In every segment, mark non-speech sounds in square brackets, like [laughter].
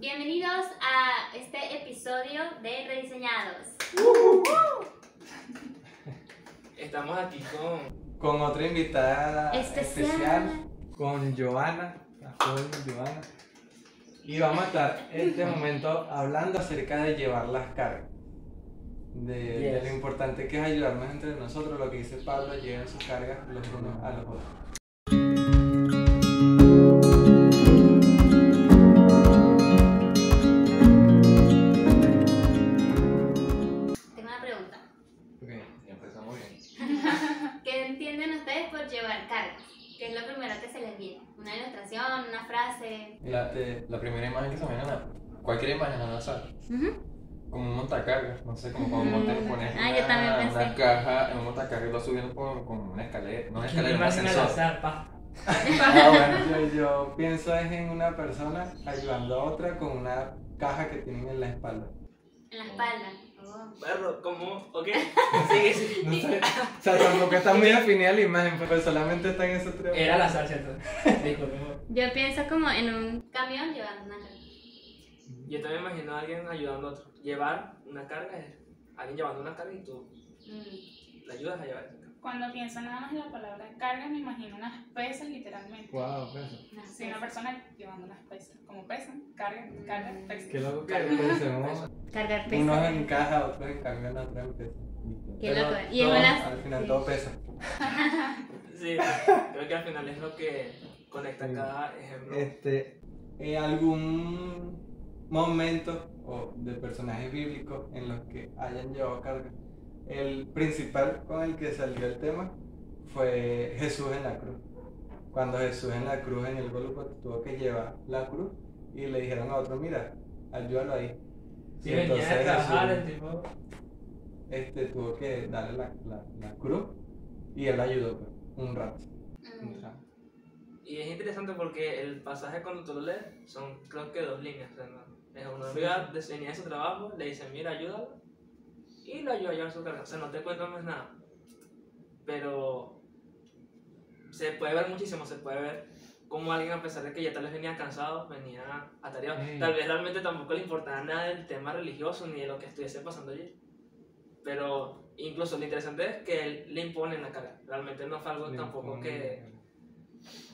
Bienvenidos a este episodio de Rediseñados. Estamos aquí con. Con otra invitada Especial. especial, con Joana, la joven Joana. Y vamos a estar en este momento hablando acerca de llevar las cargas. De, de lo importante que es ayudarnos entre nosotros, lo que dice Pablo, lleven sus cargas los unos a los otros. La, primera imagen que se me viene a la- cualquier imagen al azar, como un montacargas, no sé, como cuando Mm. montas, pones Ah, una, caja en un montacargas y lo subiendo por, con una escalera, no una escalera, un Imagen al ascensor. azar, pa. [laughs] Ah, bueno. Yo, yo pienso es en una persona ayudando a otra con una caja que tienen en la espalda. En la espalda. Perro, ¿cómo? ¿Ok? [laughs] Sigue, sigue. No sé, o sea, tampoco está muy definida la imagen, pero solamente están esos tres. Era azar, ¿cierto? Disculpe. Yo pienso como en un camión llevando una carga. Yo también imagino a alguien ayudando a otro. Llevar una carga es alguien llevando una carga y tú Mm. le ayudas a llevar esa carga. Cuando pienso nada más en la palabra carga, me imagino unas pesas literalmente. Wow. Una Sí, una persona llevando unas pesas. Como pesan, carga, carga, pesa. Qué loco que pensemos. Cargar pesas. Unos en caja, otros en camión, otros en peso. Qué Pero loco. Y en. Al final sí. todo pesa. Sí, [laughs] creo que al final es lo que conecta Sí. cada ejemplo. Este, eh, algún momento o de personajes bíblicos en los que hayan llevado carga. El principal con el que salió el tema fue Jesús en la cruz. Cuando Jesús en la cruz en el Gólgota tuvo que llevar la cruz y le dijeron a otro, mira, ayúdalo ahí. Sí, Y entonces trabajar Jesús, el tipo. este, tuvo que darle la, la- la cruz y él ayudó pues, un rato. un Mm. rato. Y es interesante porque el pasaje cuando tú lo lees son creo que dos líneas. o sea, ¿no? Es una amiga su trabajo, le dice, mira, ayúdalo. Y lo ayuda a llevar su carga. O sea, no te cuento más nada. Pero se puede ver muchísimo, se puede ver cómo alguien a pesar de que ya tal vez venía cansado, venía atareado. Tal vez realmente tampoco le importaba nada del tema religioso ni de lo que estuviese pasando allí. Pero incluso lo interesante es que él le impone la carga. Realmente no fue algo Le tampoco impone- que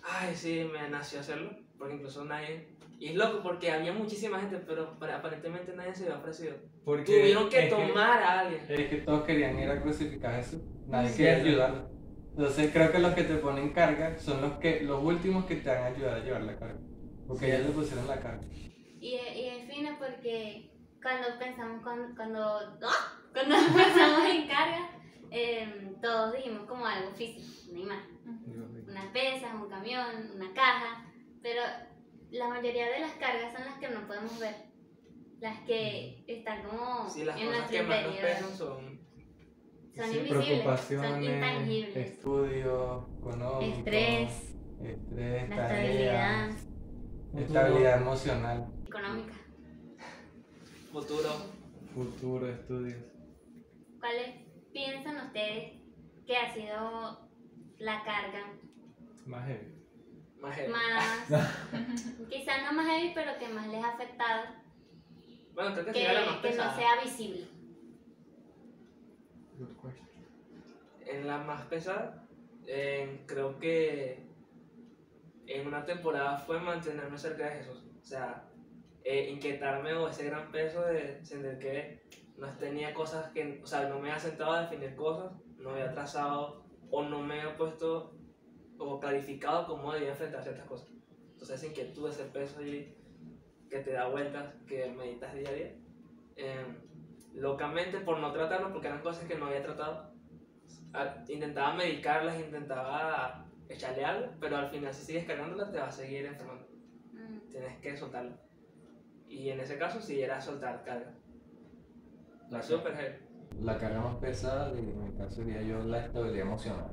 ay, sí, me nació hacerlo, porque incluso nadie... Y es loco porque había muchísima gente, pero aparentemente nadie se había ofrecido. Porque Tuvieron que tomar a alguien. Es que todos querían ir a crucificar a Jesús. Nadie Sí, quería sí. ayudarlo. Entonces creo que los que te ponen carga son los que los últimos que te van a ayudar a llevar la carga. Porque ellos le pusieron la carga. Y, y es fino porque cuando pensamos, cuando, cuando, ¡ah! [laughs] cuando pensamos en carga, em, todos dijimos como algo físico, una imagen. Unas pesas, un camión, una caja, pero la mayoría de las cargas son las que no podemos ver. Las que están como Sí, las en cosas nuestro que más nos pesan son... Son Sí, invisibles, son preocupaciones, intangibles. estudios económicos, Estrés, estrés, la estabilidad estabilidad emocional, económica. Futuro. futuro, estudios. ¿Cuáles piensan ustedes que ha sido la carga Más heavy. Más heavy. más, [laughs] [laughs] quizás no más heavy, pero que más les ha afectado, Bueno, creo que, que, la más que no pesada. sea visible? En la más pesada, eh, creo que en una temporada fue mantenerme cerca de Jesús. O sea, eh, inquietarme o ese gran peso de sentir que no tenía cosas que, o sea, no me había sentado a definir cosas, no había trazado o no me había puesto o clarificado cómo debía enfrentar ciertas cosas. Entonces, esa inquietud, ese peso allí que te da vueltas, que meditas día a día, eh, locamente por no tratarlo, porque eran cosas que no había tratado, a- intentaba medicarlas, intentaba echarle algo, pero al final si sigues cargándolas te va a seguir enfermando. Mm. Tienes que soltarlo. Y en ese caso sí era soltar carga. La, heavy. la carga más pesada, de- en mi caso sería yo la estabilidad emocional.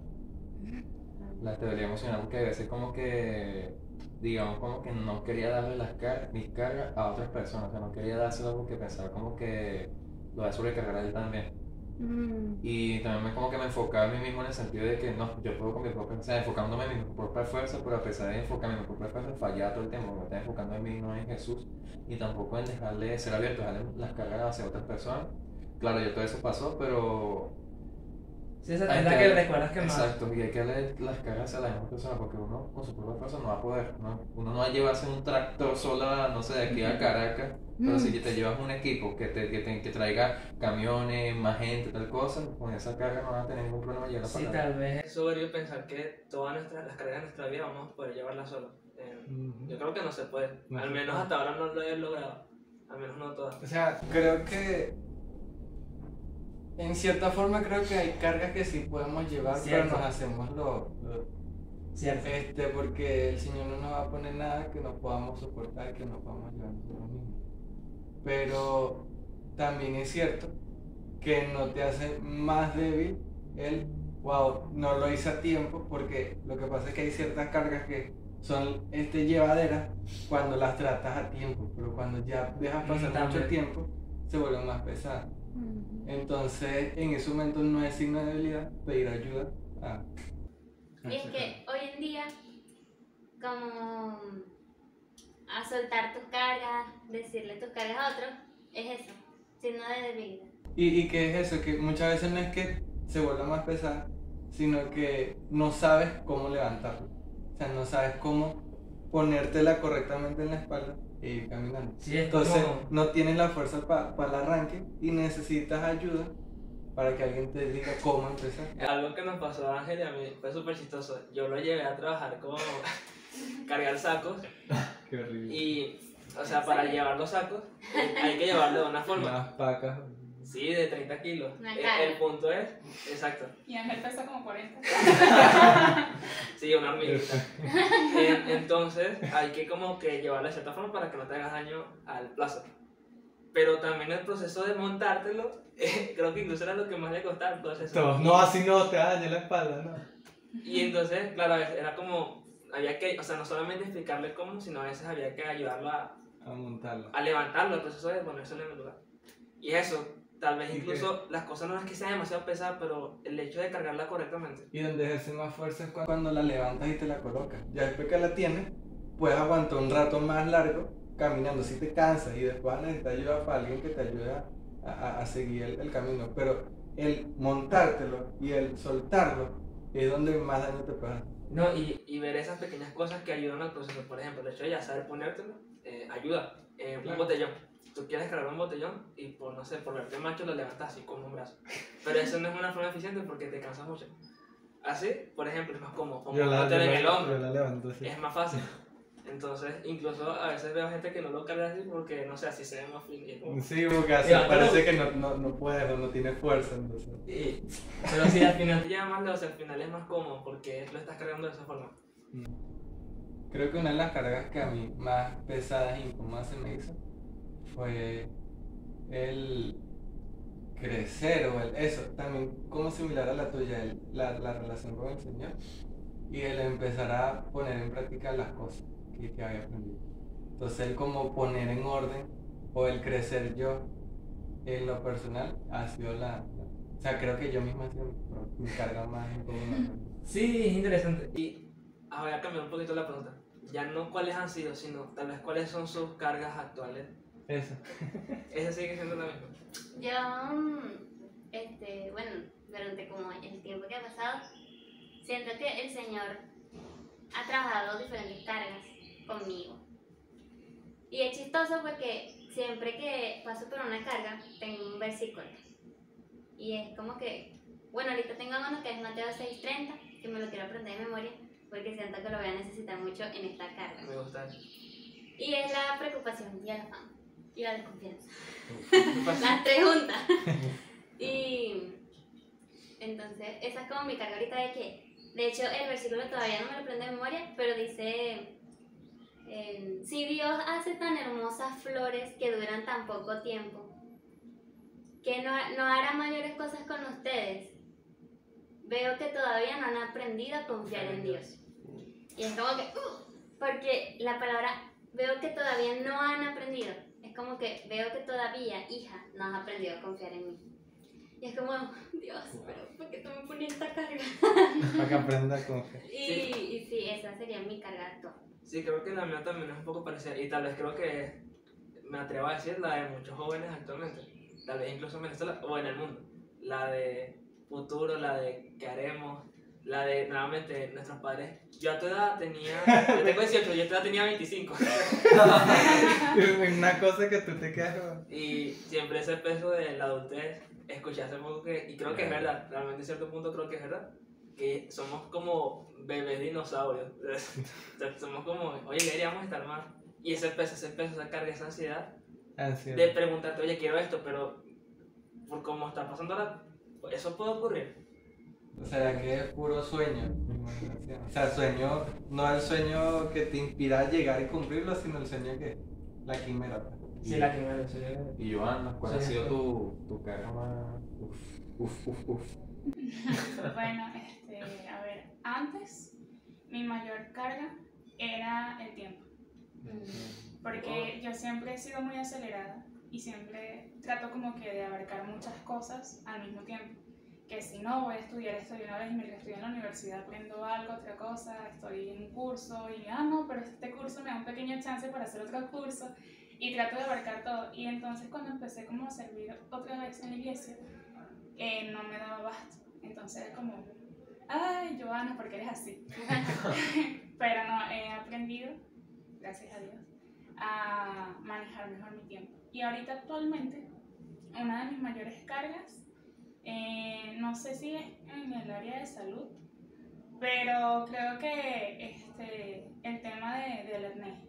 La estabilidad emocional, porque a veces como que, digamos, como que no quería darle las car mis cargas a otras personas, o sea, no quería dárselo porque pensaba como que lo voy a sobrecargar a él también. Mm. Y también me, como que me enfocaba a mí mismo en el sentido de que no, yo puedo con mi propia, o sea, enfocándome en mi propia fuerza, pero a pesar de enfocarme en mi propia fuerza, fallaba todo el tiempo, me estaba enfocando en mí, no en Jesús, y tampoco en dejarle ser abierto, dejarle las cargas hacia otras personas. Claro, yo todo eso pasó, pero Sí, esa es la que- que recuerdas que más. Exacto, y hay que darle las cargas a las demás personas porque uno con su propia fuerza no va a poder, ¿no? Uno no va a llevarse un tractor sola, no sé, de aquí a Caracas, pero si te llevas un equipo que te, que te- que traiga camiones, más gente, tal cosa, con esa carga no vas a tener ningún problema llegar a Sí, tal vez es soberbio pensar que todas nuestras, las cargas de nuestra vida vamos a poder llevarlas solo. Eh, Ujú. yo creo que no se puede. No Al menos hasta ahora no lo he logrado. Al menos no todas. O sea, creo que en cierta forma creo que hay cargas que sí podemos llevar, Cierto. pero nos hacemos lo, lo- Cierto. este porque el Señor no nos va a poner nada que no podamos soportar, que no podamos llevar nosotros mismos. Pero también es cierto que no te hace más débil el wow, no lo hice a tiempo, porque lo que pasa es que hay ciertas cargas que son este llevaderas cuando las tratas a tiempo, pero cuando ya dejas pasar mucho tiempo se vuelven más pesadas. Entonces, en ese momento no es signo de debilidad pedir ayuda a. Y es que hoy en día, como a soltar tus cargas, decirle tus cargas a otros, es eso, signo de debilidad. ¿Y, y qué es eso? Que muchas veces no es que se vuelva más pesada, sino que no sabes cómo levantarlo. O sea, no sabes cómo ponértela correctamente en la espalda e ir caminando. Sí, es Entonces, como- no tienes la fuerza para el arranque y necesitas ayuda para que alguien te diga cómo empezar. Algo que nos pasó a Ángel y a mí fue súper chistoso. Yo lo llevé a trabajar como cargar sacos [laughs] Qué horrible. y, o sea, para llevar los sacos eh, hay que llevarlo de una forma. Las pacas. Sí, de 30 kilos. El, el punto es, exacto, Y Ángel pesa como 40. [laughs] sí, una hormiguita. En- entonces hay que como que llevarlo de cierta forma para que no te hagas daño al plazo. Pero también el proceso de montártelo, [laughs] eh, creo que incluso era lo que más le costaba el proceso. No, así no te daña la espalda, ¿no? Y entonces, claro, era como, había que, o sea, no solamente explicarle cómo, sino a veces había que ayudarlo a, A montarlo. a levantarlo, el proceso de ponerse en el lugar. Y eso, tal vez ¿Y incluso las cosas no es que sean demasiado pesadas, pero el hecho de cargarla correctamente. Y donde ejerce más fuerza es cu- cuando la levantas y te la colocas. Ya después que la tienes, puedes aguantar un rato más largo caminando. Si te cansas y después necesitas ayuda para alguien que te ayude a, a- a seguir el, el camino. Pero el montártelo y el soltarlo es donde más daño te puede hacer. No, y, y ver esas pequeñas cosas que ayudan al proceso. Por ejemplo, el hecho de ya saber ponértelo, eh, ayuda. Eh, Un Claro. botellón. Tú quieres cargar un botellón y por, no sé, por verte macho lo levantas así con un brazo. Pero eso no es una forma eficiente porque te cansas mucho. Así, por ejemplo, es más cómodo. Como ponértelo en el hombro. la levanto así. es más fácil. Entonces, incluso a veces veo gente que no lo carga así porque, no sé, así se ve más y como- Sí, porque así parece que no, no, no puedes o no tiene fuerza. Entonces. Y- pero si al final te lleva más lejos, al final es más cómodo porque lo estás cargando de esa forma. Creo que una de las cargas que a mí más pesadas e incómodas se me hizo fue el crecer o el eso, también como similar a la tuya, el- la, la relación con el Señor y el empezar a poner en práctica las cosas que, que había aprendido. Entonces el como poner en orden o el crecer yo en lo personal ha sido la... la- o sea, creo que yo misma mi carga más incómoda. Sí, es interesante. Y ah, voy a cambiar un poquito la pregunta. Ya no cuáles han sido, sino tal vez cuáles son sus cargas actuales. Eso. Esa sigue siendo la misma. Yo, mm, este, bueno, durante como el tiempo que ha pasado, siento que el Señor ha trabajado diferentes cargas conmigo. Y es chistoso porque siempre que paso por una carga, tengo un versículo. Y es como que, bueno, ahorita tengo uno que es Mateo 6:30, que me lo quiero aprender de memoria, porque siento que lo voy a necesitar mucho en esta carga. Me gusta. Y es la preocupación y el afán y [laughs] la desconfianza. Las [laughs] tres juntas. y entonces, esa es como mi carga ahorita de que, de hecho, el versículo todavía no me lo prendo de memoria, pero dice, eh, si Dios hace tan hermosas flores que duran tan poco tiempo, que no, no hará mayores cosas con ustedes, veo que todavía no han aprendido a confiar en Dios. Y es como que, uh, porque la palabra veo que todavía no han aprendido. Es como que veo que todavía, hija, no has aprendido a confiar en mí. Y es como, Dios, pero ¿por qué tú me pones esta carga? [laughs] Para que aprenda a confiar. Y Sí. sí. y sí, esa sería mi carga actual. Sí, creo que la mía también es un poco parecida y tal vez creo que me atrevo a decir la de muchos jóvenes actualmente, tal vez incluso en Venezuela o en el mundo, la de futuro, la de qué haremos, la de nuevamente nuestros padres. Yo a tu edad tenía, [laughs] yo tengo 18, yo a tu edad tenía 25 Una cosa que tú te quedas y siempre ese peso de la adultez, escuché hace poco que, y creo que es verdad, realmente en cierto punto creo que es verdad, que somos como bebés dinosaurios, [laughs] somos como, oye, deberíamos estar más. Y ese peso, ese peso, esa carga, esa ansiedad ansiedad. de preguntarte, oye, quiero esto, pero por cómo está pasando ahora, eso puede ocurrir. O sea, que es puro sueño, imaginación. O sea, sueño, no el sueño que te inspira a llegar y cumplirlo, sino el sueño que la quimera. pues. Sí, la primera, sí. Y Joana, ¿cuál ha sido tu, tu carga más. Uf, uf, uf, uf? [laughs] Bueno, este, a ver, antes mi mayor carga era el tiempo, porque yo siempre he sido muy acelerada y siempre trato como que de abarcar muchas cosas al mismo tiempo. Que si no voy a estudiar esto de una vez mientras estoy en la universidad aprendo algo, otra cosa, estoy en un curso y ah no, pero este curso me da un pequeño chance para hacer otro curso y trato de abarcar todo. Y entonces cuando empecé como a servir otra vez en la iglesia, eh, no me daba abasto. Entonces era como, ay, Joana, ¿por qué eres así? [laughs] Pero no, he aprendido, gracias a Dios, a manejar mejor mi tiempo. Y ahorita actualmente, una de mis mayores cargas, eh, no sé si es en el área de salud, pero creo que este, el tema de, del acné.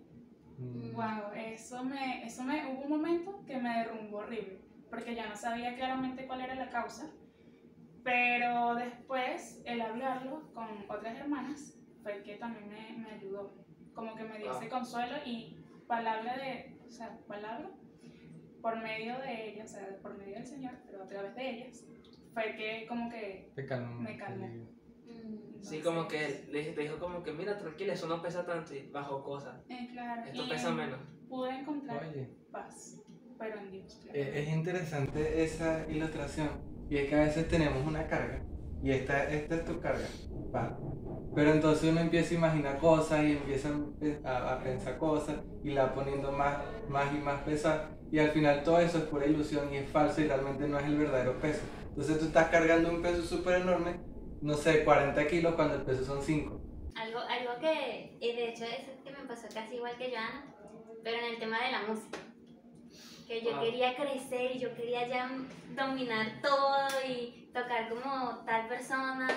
Mm. Wow, eso me, eso me, hubo un momento que me derrumbó horrible, porque ya no sabía claramente cuál era la causa, pero después el hablarlo con otras hermanas fue el que también me, me ayudó, como que me dio ese consuelo y palabra de, o sea, palabra por medio de ellas, o sea, por medio del Señor, pero a través de ellas, fue que como que, Te calmó. Me calmó. Mm. Sí, como que entonces, le te dijo como que, mira, tranquila, eso no pesa tanto y bajo cosas. eh, claro, Esto y pesa menos. pude encontrar Oye, paz, pero en Dios. claro. eh, es interesante esa ilustración. Y es que a veces tenemos una carga. Y esta, esta es tu carga. va. Pero entonces uno empieza a imaginar cosas y empieza a, a pensar cosas y la va poniendo más, más y más pesada. Y al final todo eso es pura ilusión y es falso y realmente no es el verdadero peso. Entonces tú estás cargando un peso súper enorme, no sé, 40 kilos cuando el peso son 5. Algo, algo que, y de hecho es que me pasó casi igual que Joana, pero en el tema de la música. Que yo Wow. quería crecer y yo quería ya dominar todo y tocar como tal persona.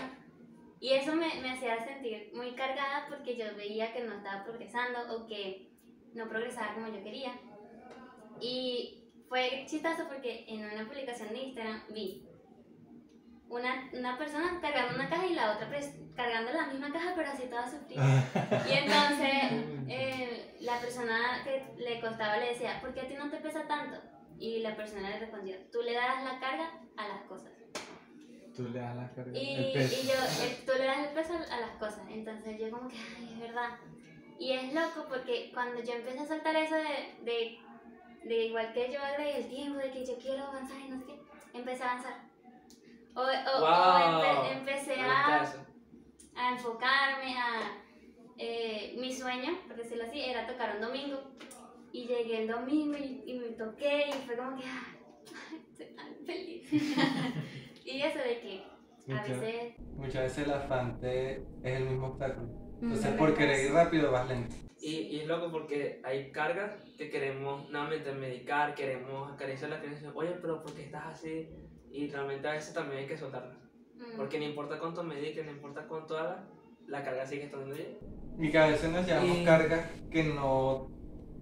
Y eso me, me hacía sentir muy cargada porque yo veía que no estaba progresando o que no progresaba como yo quería. Y fue chistoso porque en una publicación de Instagram vi una, una persona cargando una caja y la otra pres- cargando la misma caja pero así toda sufrida. [laughs] Y entonces eh, la persona que le costaba le decía, ¿por qué a ti no te pesa tanto? Y la persona le respondió, tú le das la carga a las cosas. Tú le das la carga. Y, el peso. y yo, eh, tú le das el peso a las cosas. Entonces yo como que, ay, es verdad. Y es loco porque cuando yo empecé a soltar eso de, de, de igual que yo agregué el tiempo, de que yo quiero avanzar y no sé qué, empecé a avanzar. O, o- o ¡Wow! empe- empecé a, a enfocarme a... eh, mi sueño, por decirlo así, era tocar un domingo. Y llegué el domingo y, y me toqué y fue como que, ay, estoy tan feliz. [laughs] [laughs] y eso de que a Muchas- veces... Muchas veces el afán te- es el mismo obstáculo. Entonces, Mm. por querer ir rápido, vas lento. Y, y es loco porque hay cargas que queremos nuevamente medicar, queremos acariciar la creencia, oye, pero ¿por qué estás así? Y realmente a veces también hay que soltarlas. mm, Porque no importa cuánto mediques, no importa cuánto hagas, la carga sigue estando ahí. Y que a veces nos llevamos Y- cargas que no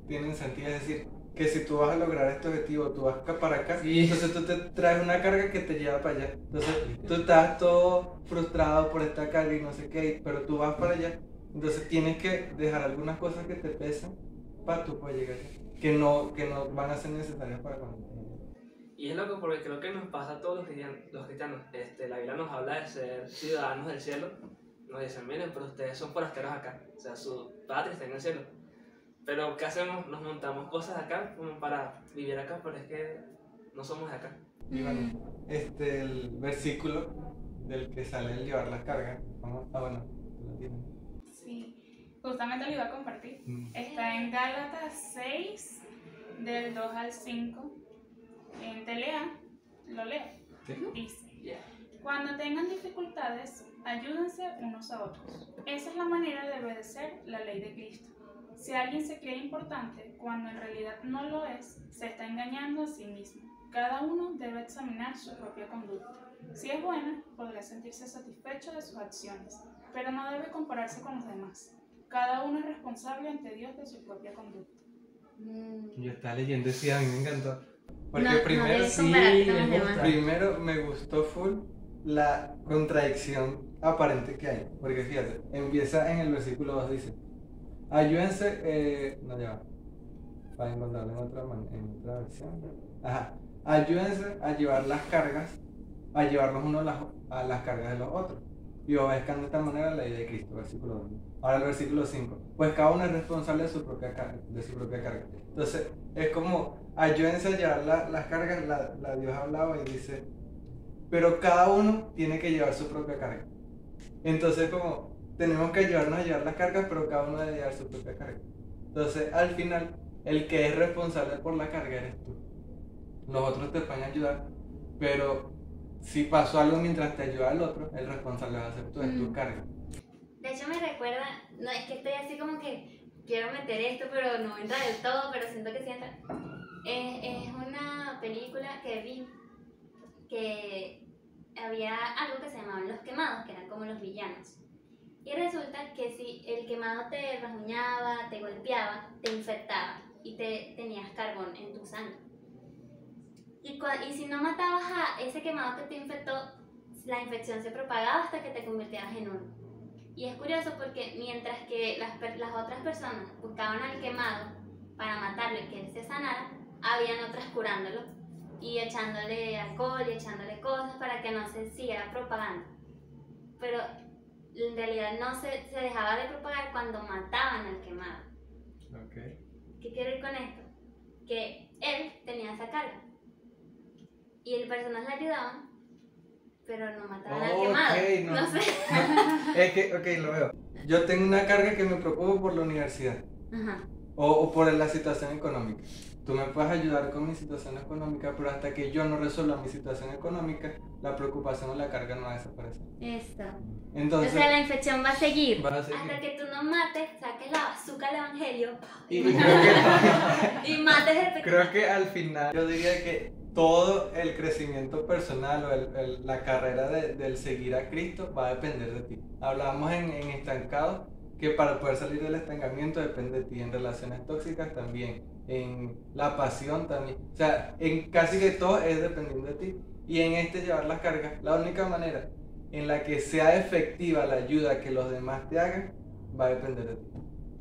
tienen sentido. Es decir, que si tú vas a lograr este objetivo, tú vas acá para acá, Sí. entonces tú te traes una carga que te lleva para allá. Entonces tú estás todo frustrado por esta carga y no sé qué, pero tú vas para allá. Entonces tienes que dejar algunas cosas que te pesan para tú poder llegar allá. Que no, que no van a ser necesarias para cuando. Y es loco porque creo que nos pasa a todos los cristianos. Los cristianos. Este, la Biblia nos habla de ser ciudadanos del cielo. Nos dicen, miren, pero ustedes son forasteros acá. O sea, su patria está en el cielo. Pero ¿qué hacemos? Nos montamos cosas acá como para vivir acá, pero es que no somos de acá. Y bueno, este, el versículo del que sale el llevar las cargas. Vamos, ah, bueno, lo tienes. Sí, justamente lo iba a compartir. Mm. Está en Gálatas 6, del 2 al 5. En Telea, lo leo. Sí. Dice, cuando tengan dificultades, ayúdense unos a otros. Esa es la manera de obedecer la ley de Cristo. Si alguien se cree importante cuando en realidad no lo es, se está engañando a sí mismo. Cada uno debe examinar su propia conducta. Si es buena, podrá sentirse satisfecho de sus acciones, pero no debe compararse con los demás. Cada uno es responsable ante Dios de su propia conducta. Mm. Yo estaba leyendo y sí, a mí me encantó. Porque No, no primero, debes sí, me gusta. primero me gustó full la contradicción aparente que hay. Porque fíjate, empieza en el versículo 2, dice, ayúdense, eh, no ya para encontrarlo en otra, en otra versión. Ajá, ayúdense a llevar las cargas, a llevarlos unos a las, a las cargas de los otros. Y obedezcan de esta manera la ley de Cristo, versículo 2. Ahora el versículo 5. Pues cada uno es responsable de su propia carga. De su propia carga. Entonces, es como, ayúdense a llevar la- las cargas, la, la Dios hablaba y dice, pero cada uno tiene que llevar su propia carga. Entonces, como, tenemos que ayudarnos a llevar las cargas, pero cada uno debe llevar su propia carga. Entonces, al final, el que es responsable por la carga eres tú. Los otros te pueden ayudar, pero si pasó algo mientras te ayuda el otro, el responsable va a ser tú, es tu Mm. carga. De hecho me recuerda, no es que estoy así como que quiero meter esto, pero no entra del todo, pero siento que sí entra. Es, es una película que vi que había algo que se llamaban los quemados, que eran como los villanos. Y resulta que si el quemado te rasguñaba, te golpeaba, te infectaba y te tenías carbón en tu sangre. Y, y si no matabas a ese quemado que te infectó, la infección se propagaba hasta que te convirtieras en uno. Y es curioso porque mientras que las, las otras personas buscaban al quemado para matarlo y que él se sanara, habían otras curándolo y echándole alcohol y echándole cosas para que no se siguiera propagando. Pero en realidad no se, se dejaba de propagar cuando mataban al quemado. ¿Qué quiero ir con esto? Que él tenía esa carga. Y el personas le ayudaban, pero no mataban al Ok, quemado. no. no sé. Es que, ok, lo veo. Yo tengo una carga que me preocupa por la universidad Ajá. o, o por la situación económica. Tú me puedes ayudar con mi situación económica, pero hasta que yo no resuelva mi situación económica, la preocupación o la carga no va a desaparecer. Esto. Entonces, o sea, la infección va a seguir. va a seguir. Hasta que tú no mates, saques la bazooka al evangelio Y, y creo, que, [laughs] y mates el pecado. creo que al final yo diría que todo el crecimiento personal o el- el- la carrera de- del seguir a Cristo va a depender de ti. Hablábamos en, en estancados que para poder salir del estancamiento depende de ti, en relaciones tóxicas también, en la pasión también. O sea, en casi que todo es dependiendo de ti. Y en este llevar las cargas, la única manera en la que sea efectiva la ayuda que los demás te hagan va a depender de ti.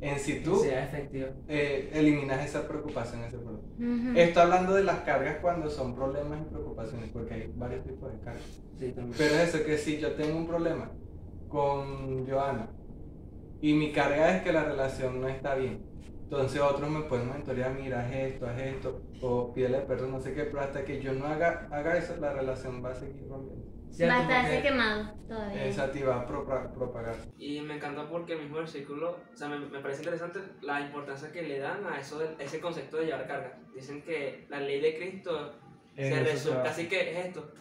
En si tú sea efectivo. eh, eliminas esa preocupación, ese problema. Ujú. Esto hablando de las cargas cuando son problemas y preocupaciones, porque hay varios tipos de cargas. Sí. Pero es eso, que si yo tengo un problema con Joana y mi carga es que la relación no está bien, entonces otros me pueden mentorear, mira, haz esto, haz esto, o pídele perdón, no sé qué, pero hasta que yo no haga, haga eso, la relación va a seguir rompiendo. Va a estarse quemado todavía. Esa te va a propa- propagar. Y me encanta porque el mismo versículo, o sea, me, me parece interesante la importancia que le dan a eso de- ese concepto de llevar carga. Dicen que la ley de Cristo En se va. así que es esto,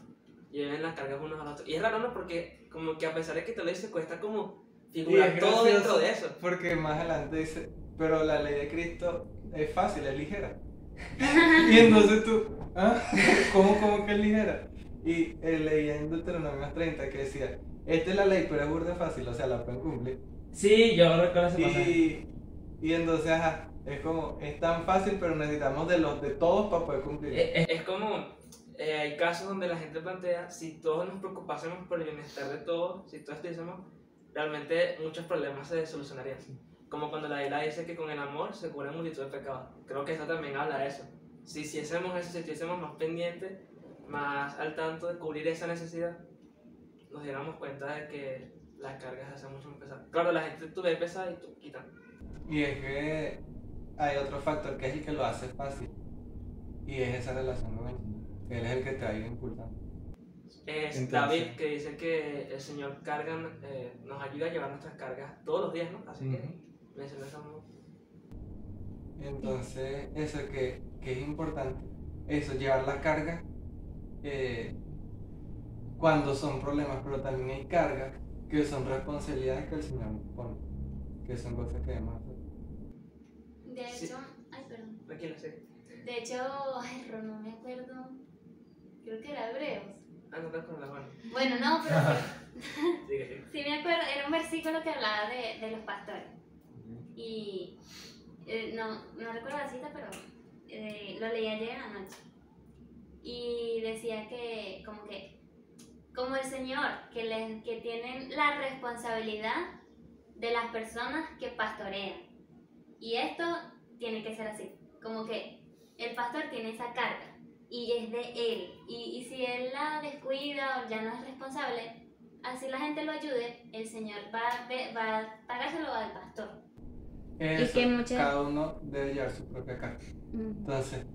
lleven las cargas unos a los otros. Y es raro, ¿no? Porque como que a pesar de que te lo dice, cuesta como Y figurar todo dentro de eso. Porque más adelante dice, pero la ley de Cristo es fácil, es ligera. y entonces tú, ¿ah? ¿Cómo, cómo que es ligera? Y eh, leía en Deuteronomio 30 que decía, esta es la ley, pero es burda fácil, o sea, la pueden cumplir. Sí, yo recuerdo ese. Y, y entonces, ajá, es como, es tan fácil, pero necesitamos de los de todos para poder cumplir. Es, es como, eh, hay casos donde la gente plantea, si todos nos preocupásemos por el bienestar de todos, si todos estuviésemos, realmente muchos problemas se solucionarían. Como cuando la Biblia dice que con el amor se cubren multitud de pecados. Creo que esto también habla de eso. Si hiciésemos eso, si estuviésemos más pendientes, más al tanto de cubrir esa necesidad, nos diéramos cuenta de que las cargas se hacen mucho más pesadas. Claro, la gente tú ves pesada y tú quitan. Y es que hay otro factor que es el que lo hace fácil. Y es esa relación con Señor. Él es el que te va a ir impulsando. Es Entonces- David que dice que el Señor carga, eh, nos ayuda a llevar nuestras cargas todos los días, ¿no? Así que Menciona eso. Entonces, eso que, que es importante, eso, llevar la carga eh, cuando son problemas, pero también hay cargas que son responsabilidades que el Señor nos pone, que son cosas que debemos hacer. De Sí. hecho, ay, perdón. Tranquilo, sí. De hecho, ay, Ro, no me acuerdo. Creo que era Hebreos. Ah, no te acuerdas, bueno. Bueno, no, pero [laughs] sí, sí me acuerdo. Era un versículo que hablaba de, de los pastores. Y eh, no, no recuerdo la cita, pero eh, lo leí ayer en la noche. Y decía que, como que, como el Señor, que, le, que tienen la responsabilidad de las personas que pastorean. Y esto tiene que ser así. Como que el pastor tiene esa carga y es de él. Y, y si él la descuida o ya no es responsable, así la gente lo ayude, el Señor va, va a pagárselo al pastor. Eso, que muchas- cada uno debe llevar su propia carga. Entonces,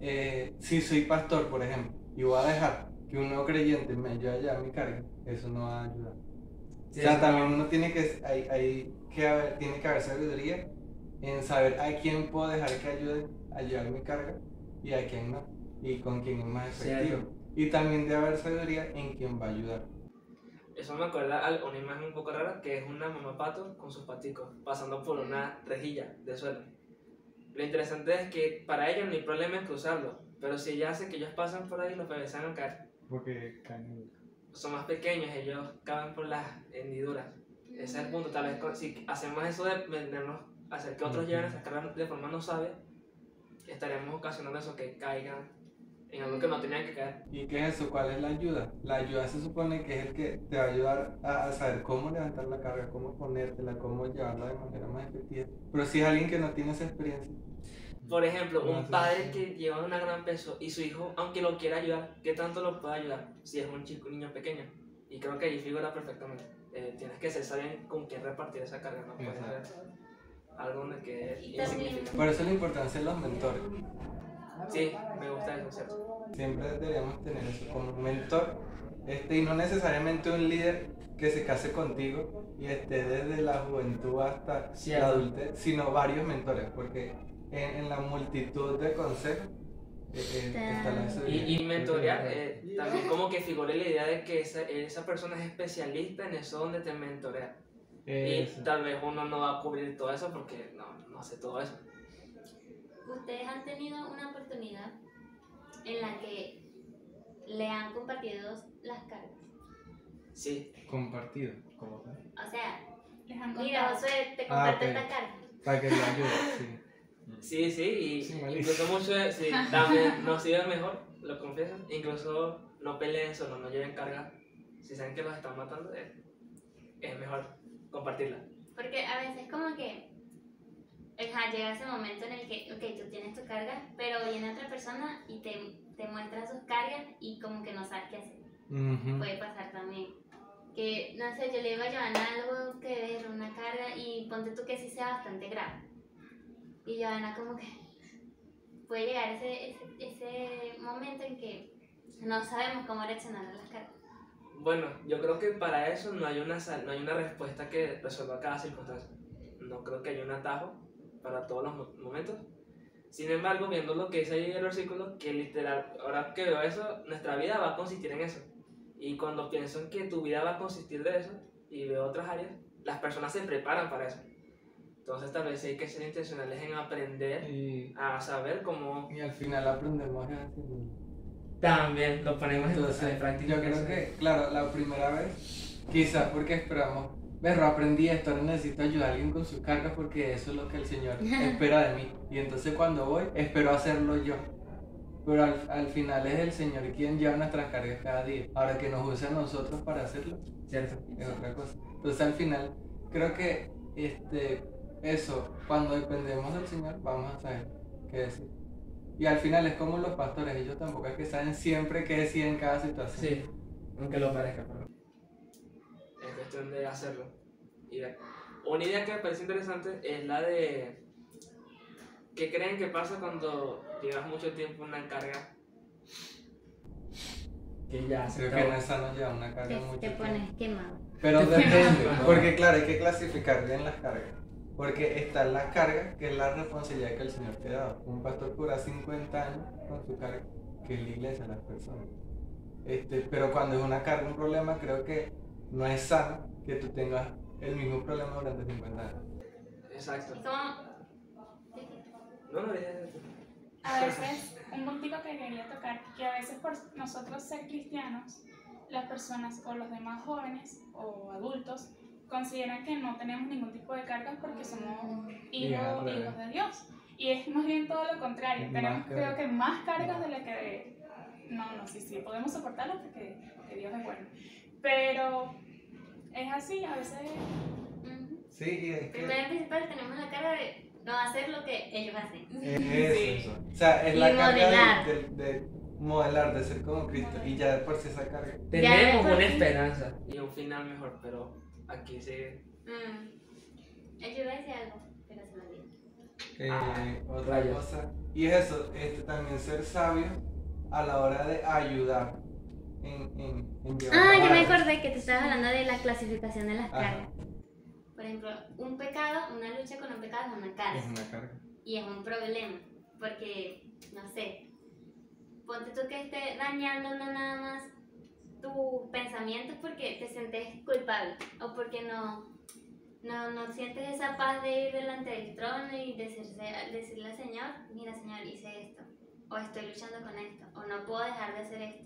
eh, si soy pastor, por ejemplo, y voy a dejar que un no creyente me ayude a llevar mi carga, eso no va a ayudar. o sea, también uno tiene que, hay, hay que haber, tiene que haber sabiduría en saber a quién puedo dejar que ayude a llevar mi carga y a quién no, y con quién es más efectivo. Y también debe haber sabiduría en quién va a ayudar. Eso me acuerda a una imagen un poco rara que es una mamá pato con sus paticos pasando por una rejilla de suelo. Lo interesante es que para ellos no hay problema en cruzarlo, pero si ella hace que ellos pasan por ahí, los bebés se van a caer. Porque caen Son más pequeños, ellos caben por las hendiduras. Ese es el punto. Tal vez si hacemos eso de vendernos, hacer que otros Ujú. lleven esas cargas de forma no sabia, estaremos ocasionando eso, que caigan en algo que no tenían que caer. ¿Y qué es eso? ¿Cuál es la ayuda? La ayuda se supone que es el que te va a ayudar a, a saber cómo levantar la carga, cómo ponértela, cómo llevarla de manera más efectiva. Pero si es alguien que no tiene esa experiencia, Por ejemplo, No, un padre que lleva un gran peso y su hijo, aunque lo quiera ayudar, ¿qué tanto lo puede ayudar si es un chico, un niño pequeño? Y creo que ahí figura perfectamente. Eh, tienes que ser con quién repartir esa carga, no puedes algo donde que por eso la importancia de los mentores. Sí, me gusta eso, ¿cierto? Siempre deberíamos tener eso como un mentor, este, y no necesariamente un líder que se case contigo y esté desde la juventud hasta Cierto. la adultez, sino varios mentores, porque en, en la multitud de consejos eh, eh, está la Y, y mentorear, eh, también como que figure la idea de que esa, esa persona es especialista en eso donde te mentorea. Eso. Y tal vez uno no va a cubrir todo eso porque no, no hace todo eso. ¿Ustedes han tenido una oportunidad en la que le han compartido las cargas? Sí, Compartido. O sea, Les han mira. Josué, te Ah, comparto ok. esta carga. Para que lo ayude, sí. [laughs] Sí, sí, y Sí, incluso mucho, sí, también nos sirve mejor, lo confieso. Incluso no peleen solo, no lleven carga. Si saben que los están matando, es, es mejor compartirla. Porque a veces como que ajá, llega ese momento en el que, ok, tú tienes tu carga, pero viene otra persona y te, te muestra sus cargas y como que no sabes qué hacer. Ujú. Puede pasar también. Que, no sé, yo le digo a Joana algo que ver una carga y ponte tú que sí sea bastante grave. Y Joana como que puede llegar ese, ese, ese momento en que no sabemos cómo reaccionar a las cargas. Bueno, yo creo que para eso no hay una, no hay una respuesta que resuelva cada circunstancia. No creo que haya un atajo para todos los mo- momentos. Sin embargo, viendo lo que dice ahí el versículo, que literal, ahora que veo eso, nuestra vida va a consistir en eso. Y cuando pienso en que tu vida va a consistir de eso y veo otras áreas, las personas se preparan para eso. Entonces tal vez hay que ser intencionales en aprender Y, a saber cómo... y al final aprendemos. También lo ponemos Entonces, yo creo que, claro, la primera vez, quizás porque esperamos, berro, aprendí esto, ahora necesito ayudar a alguien con sus cargas porque eso es lo que el Señor [laughs] espera de mí. Y entonces cuando voy, espero hacerlo yo. Pero al, al final es el Señor quien lleva nuestras cargas cada día. Ahora que nos use a nosotros para hacerlo, Cierto. es otra cosa. Entonces al final, creo que este, eso, cuando dependemos del Señor, vamos a saber qué decir. Y al final es como los pastores, ellos tampoco es que saben siempre qué decir en cada situación. Sí, aunque lo parezca, pero. Es cuestión de hacerlo y ver. Una idea que me parece interesante es la de. ¿Qué creen que pasa cuando llevas mucho tiempo en una carga que ya se Creo que no es sano llevar una carga Te, mucho te tiempo. pones quemado. Pero [laughs] depende, porque claro, hay que clasificar bien las cargas. Porque está la carga, que es la responsabilidad que el Señor te ha dado. Un pastor cura 50 años con su carga, que es la iglesia, las personas. Este, pero cuando es una carga, un problema, creo que no es sano que tú tengas el mismo problema durante 50 años. Exacto. No, no, A veces, un puntico que quería tocar, que a veces por nosotros ser cristianos, las personas o los demás jóvenes o adultos consideran que no tenemos ningún tipo de cargas porque somos hijos, hijos de Dios. Y es más bien todo lo contrario. Tenemos creo que más cargas de las que... No, no, sí, sí, podemos soportarlas porque, porque Dios es bueno. Pero es así, a veces... Sí, y es que... Primero y principal tenemos la cara de no hacer lo que ellos hacen. Es Sí. [laughs] eso. O sea, es Y la carga modelar. de, de- de modelar, de ser como Cristo. Y ya por sí esa carga. Tenemos una esperanza y un final mejor, pero aquí sigue. Mm. Yo iba a decir algo, pero se me olvidó. Eh, Ah, otra rayos. cosa. Y es eso, este, también ser sabio a la hora de ayudar en, en, en llevar Ah, yo me acordé que te estabas hablando de la clasificación de las Ajá. cargas. Por ejemplo, un pecado, una lucha con un pecado es una carga. Es una carga. Y es un problema. Porque, no sé, ponte tú que esté dañando no nada más tus pensamientos porque te sientes culpable o porque no, no, no sientes esa paz de ir delante del trono y decirle al Señor, mira Señor, hice esto, o estoy luchando con esto, o no puedo dejar de hacer esto.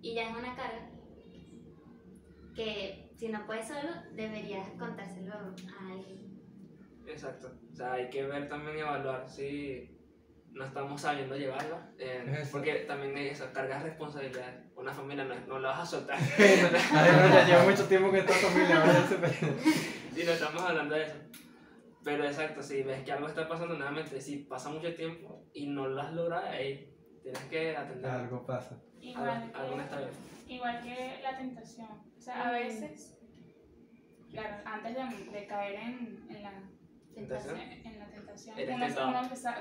Y ya es una carga que si no puedes solo, deberías contárselo a alguien. Exacto. O sea, hay que ver también y evaluar si no estamos sabiendo llevarla. eh, porque también hay esa carga de responsabilidad. Una familia no, no la vas a soltar. [laughs] Ay, no, ya llevo mucho tiempo con esta familia. Si [laughs] no estamos hablando de eso. Pero exacto, si ves que algo está pasando nuevamente, si pasa mucho tiempo y no lo has logrado, ahí tienes que atender. Algo pasa. Igual Algo, algo no está bien. que, igual que la tentación. O sea, a veces, claro, antes de, de caer en, en la ¿Tentación? en la tentación. Uno, uno empieza-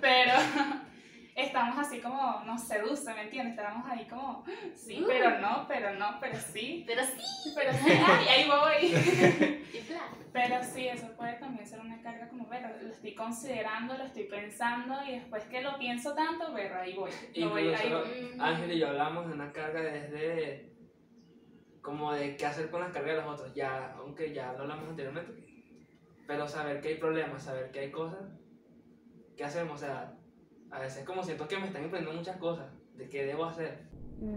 pero estamos así como nos seduce, ¿me entiendes? Estamos ahí como, sí, Uh. pero no, pero no, pero sí, Pero sí, pero sí, ay, ahí voy. Pero sí, eso puede también ser una carga como, ver, lo estoy considerando, lo estoy pensando y después que lo pienso tanto, ver, ahí voy. Lo voy, ahí Incluso voy. Mm. Ángel y yo hablamos de una carga desde como de qué hacer con las cargas de los otros, ya, aunque ya lo hablamos anteriormente, pero saber que hay problemas, saber que hay cosas, ¿qué hacemos? O sea, a veces como siento que me están emprendiendo muchas cosas, de qué debo hacer.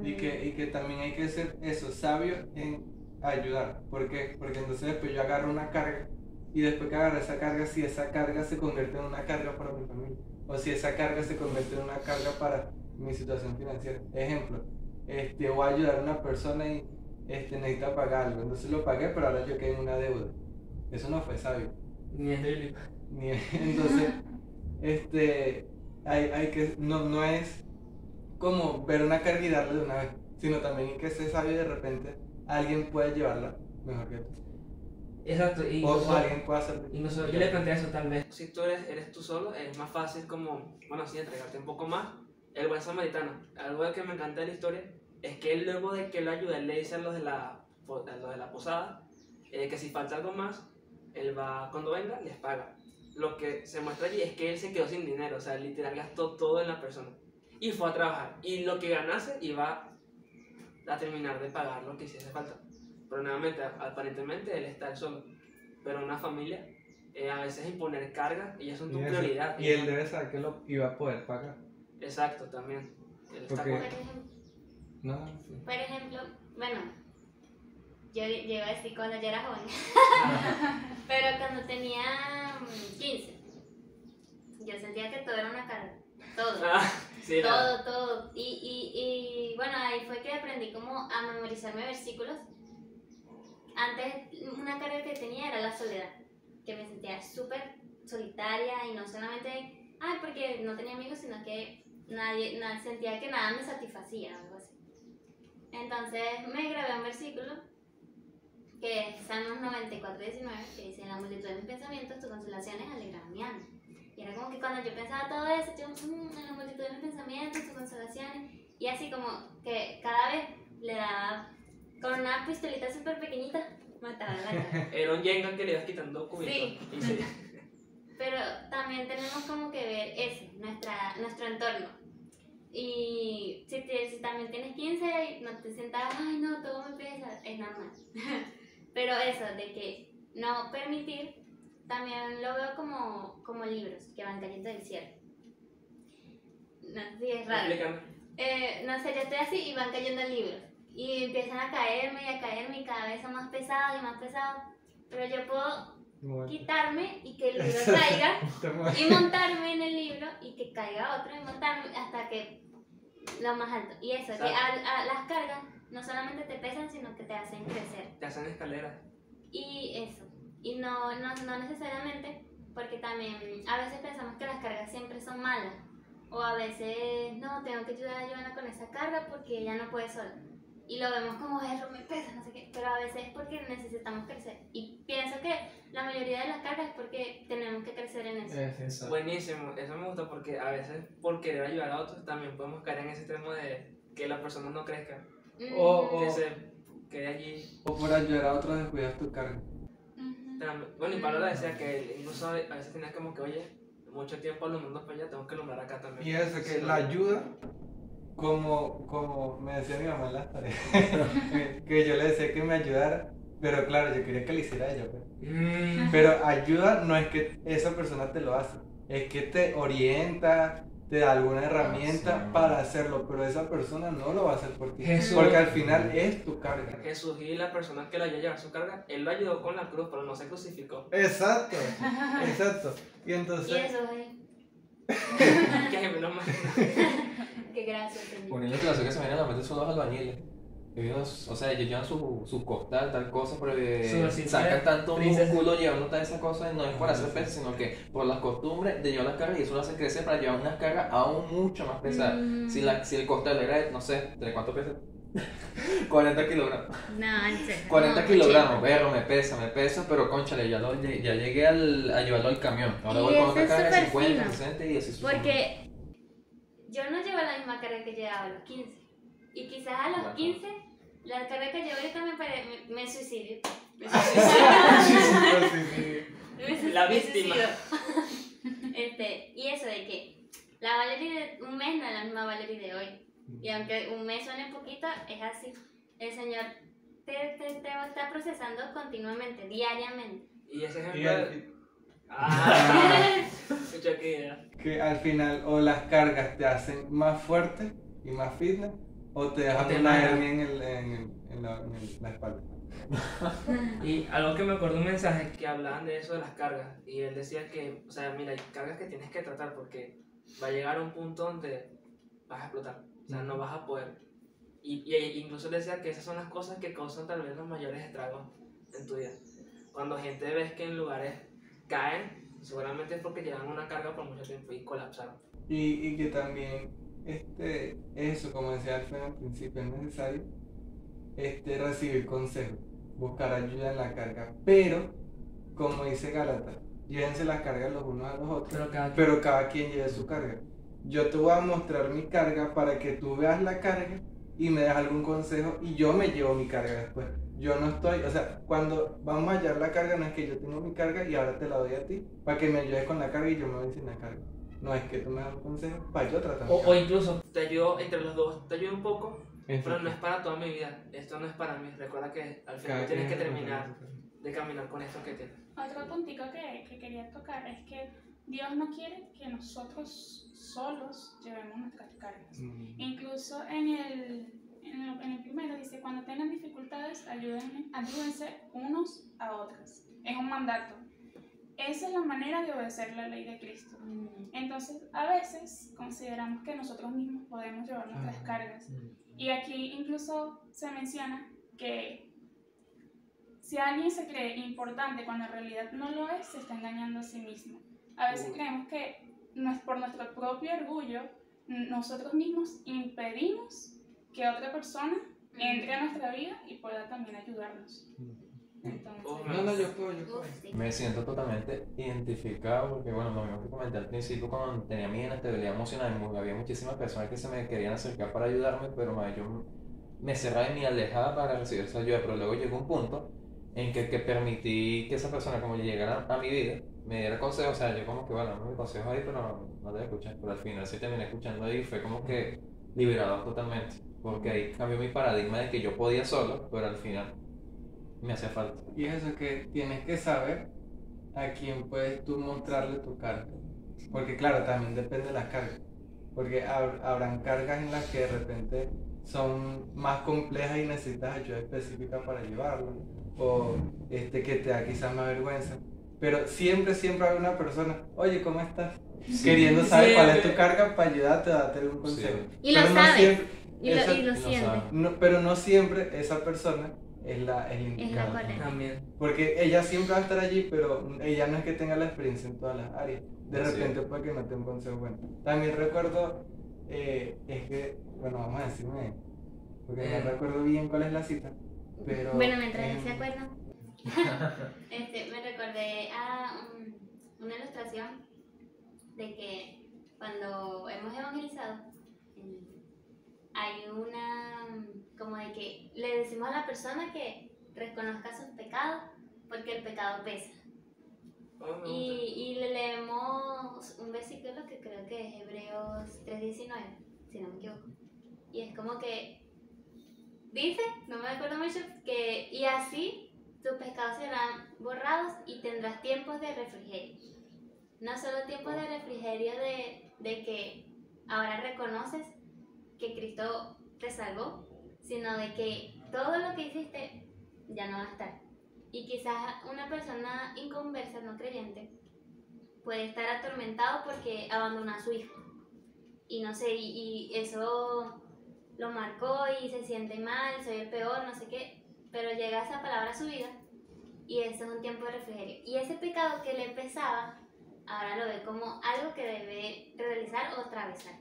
Y que, y que también hay que ser eso, sabio en ayudar. ¿Por qué? Porque entonces después yo agarro una carga y después que agarro esa carga, si esa carga se convierte en una carga para mi familia o si esa carga se convierte en una carga para mi situación financiera. Ejemplo, este, voy a ayudar a una persona y este, necesita pagar algo, entonces lo pagué, pero ahora yo quedé en una deuda. Eso no fue sabio. Ni es. Ni- Entonces, [laughs] este, hay, hay que, no, no es como ver una carga y darle de una vez, sino también que ser sabio y de repente alguien puede llevarla mejor que tú. Exacto, y O, nosotros- alguien puede hacer. Y nosotros, yo le planteé eso tal vez. Si tú eres, eres tú solo, es más fácil como, bueno, sí, entregarte un poco más. El buen samaritano, algo que me encanta de la historia, es que él luego de que lo ayuda, él le dice a los de la, los de la posada, eh, que si falta algo más, él va, cuando venga, les paga. Lo que se muestra allí es que él se quedó sin dinero, o sea, literal gastó todo en la persona. Y fue a trabajar. Y lo que ganase iba a terminar de pagar lo que hiciese falta. Pero nuevamente, aparentemente él está solo. Pero una familia, eh, a veces imponer carga, y eso es tu Y, eso- prioridad. y él debe saber que lo iba a poder pagar. Exacto, también. Él está Porque- Por con- ejemplo, No, sí. por ejemplo, bueno, yo, yo iba a decir cuando yo era joven, [laughs] pero cuando tenía 15, yo sentía que todo era una carga, todo. Ah, sí, Todo, todo. Y, y, y bueno, ahí fue que aprendí como a memorizarme versículos. Antes una carga que tenía era la soledad, que me sentía súper solitaria y no solamente, ay, porque no tenía amigos, sino que nadie, na- sentía que nada me satisfacía, algo así. Entonces me grabé un versículo que es Salmos 94, 19, que dice, en la multitud de mis pensamientos, tus consolaciones alegraban mi alma. Y era como que cuando yo pensaba todo eso, yo, "Mm, en la multitud de mis pensamientos, tus consolaciones, Y así como que cada vez le daba con una pistolita súper pequeñita, mataba la [laughs] carga. Era un Jenga que le ibas quitando cubitos. Sí. [laughs] Sí. Pero también tenemos como que ver eso, nuestra, nuestro entorno. Y si, te- si también tienes 15 y no te sientas, ay no, todo me pesa, es normal. [laughs] Pero eso, de que no permitir, también lo veo como, como libros que van cayendo del cielo. No sé si es raro. Eh, no sé, yo estoy así y van cayendo libros. Y empiezan a caerme y a caerme y cada vez son más pesados y más pesados. Pero yo puedo Muerto. quitarme y que el libro caiga [laughs] y montarme en el libro y que caiga otro y montarme hasta que lo más alto. Y eso, que a, a las cargas no solamente te pesan, sino que te hacen crecer. Te hacen escaleras. Y eso. Y no, no, no necesariamente, porque también a veces pensamos que las cargas siempre son malas. O a veces, no, tengo que ayudar a Joana con esa carga porque ella no puede sola. Y lo vemos como, eso me pesa, no sé qué. Pero a veces es porque necesitamos crecer. Y pienso que la mayoría de las cargas es porque tenemos que crecer en eso. Es eso. Buenísimo, eso me gusta porque a veces por querer ayudar a otros también podemos caer en ese extremo de que la persona no O- Mm, que se quede allí. O por ayudar a otros descuidas tu carga. Ujú. Tam- Bueno, y Pablo decía que él incluso a veces tenía como que, oye, mucho tiempo alumbrando para allá, tengo que alumbrar acá también. Y eso, que Sí, la ayuda, como, como me decía mi mamá en las tareas, [laughs] que- que yo le decía que me ayudara, pero claro, yo quería que le hiciera ella. pues. Mm, Pero ayuda no es que esa persona te lo hace, es que te orienta, te da alguna herramienta Sí. para hacerlo, pero esa persona no lo va a hacer por ti. Jesús. Porque al final es tu carga. Jesús y la persona que le ayudó a llevar su carga, él lo ayudó con la cruz, pero no se crucificó. Exacto, [laughs] exacto. Y Y entonces, eso, eh. [laughs] que gracias, Señor. Un niño que que se viene a la mente son los albañiles. Ellos, o sea, ellos llevan su, su costal, tal cosa, pero eh, sacan tanto princesa. músculo llevando toda esa cosa, no es por hacer peso, sino que por las costumbres de llevar las cargas y eso lo hace crecer para llevar unas cargas aún mucho más pesadas. Mm. Si, la, si el costal era, no sé, ¿de cuánto pesa? [laughs] 40 kilogramos. No, serio. [laughs] 40 No, kilogramos, pero me pesa, me pesa, pero conchale, ya, lo, ya llegué al, a llevarlo al camión. Ahora Y voy con otra carga de súper 50, fino, 60 y así. Porque yo no llevo la misma carga que llevaba a los 15. Y quizás a los Bueno. 15, la carga que llevo ahorita me, pare- me, me suicidio. [laughs] Me suicidio. La [laughs] víctima. este, y eso de que la Valerie de un mes no es la misma Valerie de hoy. Y aunque un mes suene poquito, es así. El Señor te, te, te está procesando continuamente, diariamente. Y ese ejemplo. al- Ah, [laughs] que al final o las cargas te hacen más fuerte y más fitness o te dejan O te una hernia en, el, en, el- en la, en la espalda. [laughs] Y algo que me acuerdo un mensaje que hablaban de eso de las cargas. Y él decía que, o sea, mira, hay cargas que tienes que tratar porque va a llegar a un punto donde vas a explotar. O sea, no vas a poder. Y, y incluso él decía que esas son las cosas que causan tal vez los mayores estragos en tu vida. Cuando gente ves que en lugares caen, seguramente es porque llevan una carga por mucho tiempo y colapsaron. Y, y que también este, eso, como decía Alfredo al principio, es necesario este, recibir consejo, buscar ayuda en la carga. Pero, como dice Galata, llévense las cargas los unos a los otros, Pero cada pero cada quien lleve su carga. Yo te voy a mostrar mi carga para que tú veas la carga y me des algún consejo y yo me llevo mi carga después. Yo no estoy, o sea, cuando vamos a hallar la carga, no es que yo tengo mi carga y ahora te la doy a ti para que me ayudes con la carga y yo me voy sin la carga. No es que tú me das un consejo para yo tratar. O, o incluso te ayudo entre los dos, te ayudo un poco, pero Exacto. no es para toda mi vida. Esto no es para mí. Recuerda que al final Cada tienes que terminar de caminar con esto que tienes. Otro puntico que, que quería tocar es que Dios no quiere que nosotros solos llevemos nuestras cargas. Mm. Incluso en el, en el, en el primero dice, cuando tengan dificultades, ayúdenme, ayúdense unos a otros. Es un mandato. Esa es la manera de obedecer la ley de Cristo. Entonces, a veces consideramos que nosotros mismos podemos llevar nuestras Ah. cargas. Y aquí incluso se menciona que si alguien se cree importante cuando en realidad no lo es, se está engañando a sí mismo. A veces creemos que por nuestro propio orgullo, nosotros mismos impedimos que otra persona entre a nuestra vida y pueda también ayudarnos. Entonces, No, no, yo puedo, yo puedo. Me siento totalmente identificado porque, bueno, lo mismo que comenté al principio cuando tenía mi inestabilidad emocional, había muchísimas personas que se me querían acercar para ayudarme, pero ma, yo me cerraba y me alejaba para recibir esa ayuda, pero luego llegó un punto en que, que permití que esa persona como llegara a mi vida, me diera consejos, o sea, yo como que, bueno, no me consejo ahí, pero no, no te voy a escuchar, pero al final sí terminé escuchando ahí y fue como que liberado totalmente, porque ahí cambió mi paradigma de que yo podía solo, pero al final me hacía falta. Y es eso que tienes que saber a quién puedes tú mostrarle tu carga. Porque claro, también depende de las cargas. Porque hab- habrán cargas en las que de repente son más complejas y necesitas ayuda específica para llevarlo. O este, que te da quizás más vergüenza. Pero siempre, siempre hay una persona, oye, ¿cómo estás? Queriendo saber cuál es tu carga para ayudarte a darte un consejo. Y lo Pero no sabes. siempre- Y lo, esa- y lo y lo siente. no- pero no siempre esa persona es la, es la Es la indicada. También. Porque ella siempre va a estar allí, pero ella no es que tenga la experiencia en todas las áreas. De repente puede que no te un consejo bueno. También recuerdo, eh, es que, bueno, vamos a decirme, porque Eh. no recuerdo bien cuál es la cita, pero... Bueno, mientras en- él se acuerda, [laughs] este, me recordé a un- una ilustración de que cuando hemos evangelizado, eh, hay una, como de que le decimos a la persona que reconozca sus pecados, porque el pecado pesa. Oh, gusta. Y, y le leemos un versículo que creo que es Hebreos 3.19, si no me equivoco. Y es como que dice, no me acuerdo mucho, que y así tus pecados serán borrados y tendrás tiempos de refrigerio. No solo tiempos de refrigerio de, de que ahora reconoces que Cristo te salvó, sino de que todo lo que hiciste ya no va a estar. Y quizás una persona inconversa, no creyente, puede estar atormentado porque abandonó a su hijo. Y no sé, y, y eso lo marcó y se siente mal, soy el peor, no sé qué. Pero llega esa palabra a su vida y ese es un tiempo de refrigerio. Y ese pecado que le pesaba, ahora lo ve como algo que debe realizar o atravesar.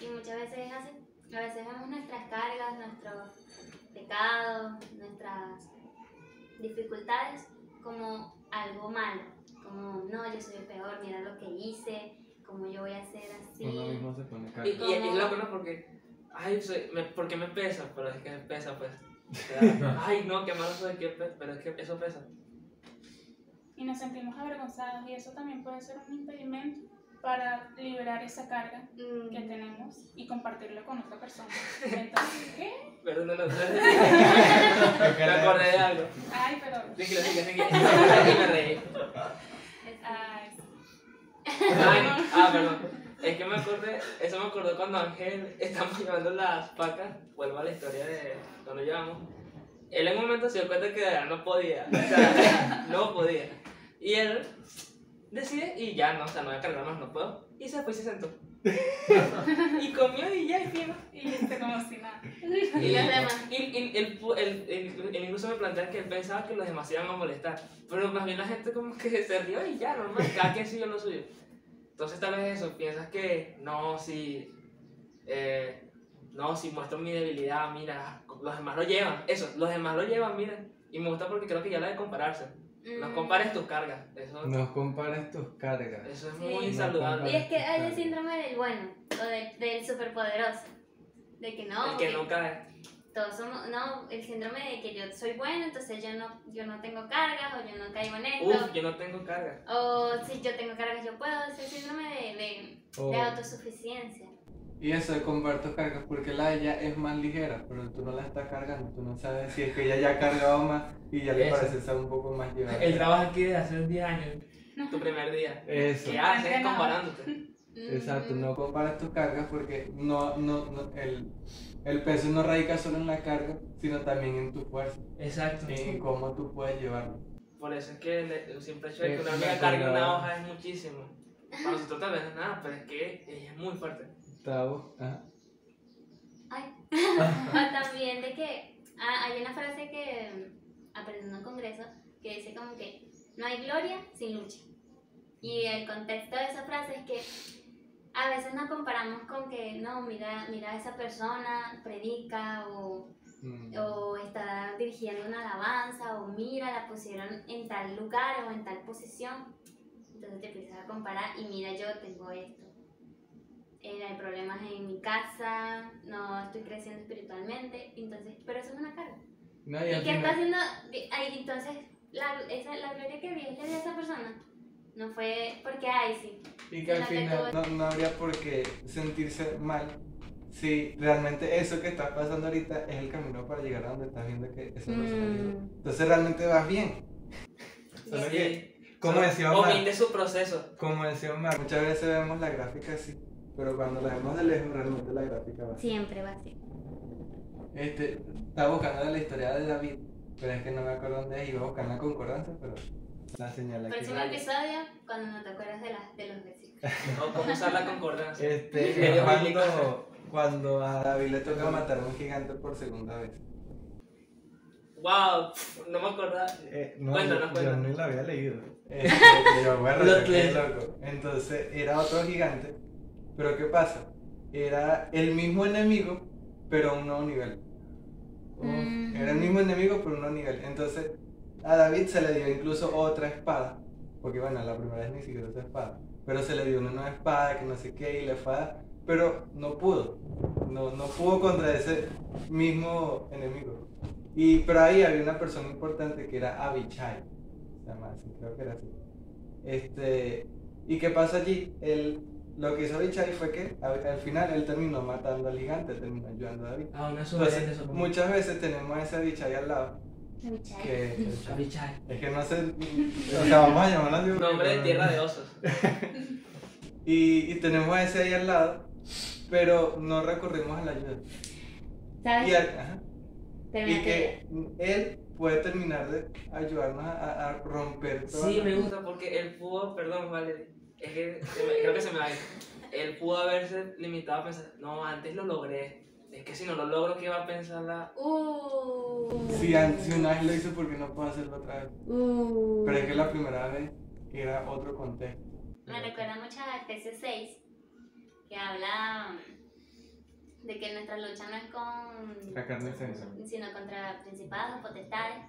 Y muchas veces es así. A veces vemos nuestras cargas, nuestros pecados, nuestras dificultades como algo malo, como no, yo soy el peor, mira lo que hice, como yo voy a ser así. Uno mismo se pone Y, y, y es loco, ¿no? Porque, ay, soy, me, porque me pesa, pero es que me pesa, pues. O sea, [laughs] ay, no, qué malo soy, que pe- pero es que eso pesa. y nos sentimos avergonzados y eso también puede ser un impedimento para liberar esa carga Mm, que tenemos y compartirlo con otra persona. [laughs] Entonces, ¿qué? Pero no, no, me acordé de algo. Ay, pero... Tranquilo, tranquilo, tranquilo. Y me reí. Ay, Ay, ah, perdón. Es que me acordé, eso me acordó cuando Ángel estamos llevando las pacas, vuelvo a la historia de cuando llevamos. Él en un momento se dio cuenta que de verdad no podía, o sea, no podía. Y él decide, y ya no, o sea, no voy a cargar más, no puedo. Y se fue y se sentó. [laughs] y comió y ya, y fino. y este como si nada. Y los demás. Y, y- él, pu- él- él- él incluso me plantea que él pensaba que los demás se iban a molestar. Pero más bien la gente como que se rió y ya, normal, cada quien siguió lo suyo. Entonces tal vez eso, piensas que no, si, eh, no, si muestro mi debilidad, mira, los demás lo llevan. Eso, los demás lo llevan, mira. Y me gusta porque creo que ya la de compararse. No Mm. compares tus cargas. Eso, No compares tus cargas. eso es Sí. muy saludable. Y es que hay el síndrome del bueno o de- del superpoderoso. De que no, El que que no cae. todos somos, no, el síndrome de que yo soy bueno, entonces yo no, yo no tengo cargas o yo no caigo en esto. Uf, yo no tengo cargas. O si yo tengo cargas, yo puedo. Es el síndrome de, de, O- de autosuficiencia. Y eso de comparar tus cargas, porque la de ella es más ligera, pero tú no la estás cargando, tú no sabes si es que ella ya ha cargado más y ya le Eso. parece estar un poco más llevada. El trabajo aquí de hace 10 años, tu primer día. Eso. ¿Qué haces comparándote? Exacto, Mm, no compares tus cargas porque no, no, no- el, el peso no radica solo en la carga, sino también en tu fuerza, Exacto. en cómo tú puedes llevarlo. Por eso es que le- el simple hecho de que una me amiga cargue una hoja es muchísimo. Para nosotros tal vez es nada, pero es que ella es muy fuerte. Tavo, ajá. Ay. o también de que ah, hay una frase que mm, aprendí en un congreso que dice como que no hay gloria sin lucha. Y el contexto de esa frase es que a veces nos comparamos con que no, mira, mira esa persona, predica o Mm. o está dirigiendo una alabanza, o mira, la pusieron en tal lugar o en tal posición. Entonces te empiezas a comparar y mira, yo tengo esto. Eh, hay problemas en mi casa, no estoy creciendo espiritualmente, entonces, pero eso es una carga. No, y ¿Y al qué está haciendo? Ahí, entonces, la, esa, la gloria que Dios le dio a esa persona no fue porque, ay, sí. Y que al que final no, no habría por qué sentirse mal si realmente eso que estás pasando ahorita es el camino para llegar a donde estás viendo que esa persona. Mm, Entonces realmente vas bien. [laughs] Solo que, Sí. como Solo decía Omar, su proceso. como decía Omar, muchas veces vemos la gráfica así, pero cuando la vemos de lejos realmente la gráfica va siempre va así. Este, estaba buscando la historia de David, pero es que no me acuerdo dónde es, iba a buscar la concordancia, pero la señal aquí. Próximo episodio, cuando no te acuerdas de, las de los versículos. [laughs] O cómo usar la concordancia. Este, [laughs] cuando, cuando a David le toca matar a un gigante por segunda vez. Wow, no me acordaba. Eh, no, Cuéntanos, yo, yo cuéntanos. ni lo había leído. [laughs] Este, yo, bueno, loco. Entonces, era otro gigante, pero ¿qué pasa? Era el mismo enemigo, pero a un nuevo nivel. Uf, Mm. Era el mismo enemigo, pero a un nuevo nivel. Entonces, a David se le dio incluso otra espada, porque bueno, la primera vez ni siquiera usó espada, pero se le dio una nueva espada, que no sé qué, y la espada, pero no pudo, no, no pudo contra ese mismo enemigo. Y, pero ahí había una persona importante que era Abichai, se llama así, creo que era así. Este, ¿Y qué pasa allí? Él, lo que hizo Abichai fue que al final él terminó matando al gigante, terminó ayudando a David. Ah, una Entonces, eso. muchas veces tenemos a ese Abichai al lado, que [laughs] es que no sé, o sea, vamos a llamarlo así. Nombre de tierra de osos. [laughs] Y, y tenemos a ese ahí al lado, pero no recurrimos a la ayuda. ¿Sabes? Y, al- ajá, y Termina tu que él puede terminar de ayudarnos a, romper todo. Sí, me gusta porque él pudo, perdón, Valerie, es que se me- creo que se me va a ir. Él pudo haberse limitado a pensar, no, antes lo logré. Es que si no lo logro, ¿qué va a pensar la.? Uh, Si, si una vez lo hizo, ¿por qué no puedo hacerlo otra vez? uh. Pero es que la primera vez era otro contexto. Me recuerda mucho a Efesios 6, que habla mm, de que nuestra lucha no es con. La carne sensa. sino contra principados, potestades.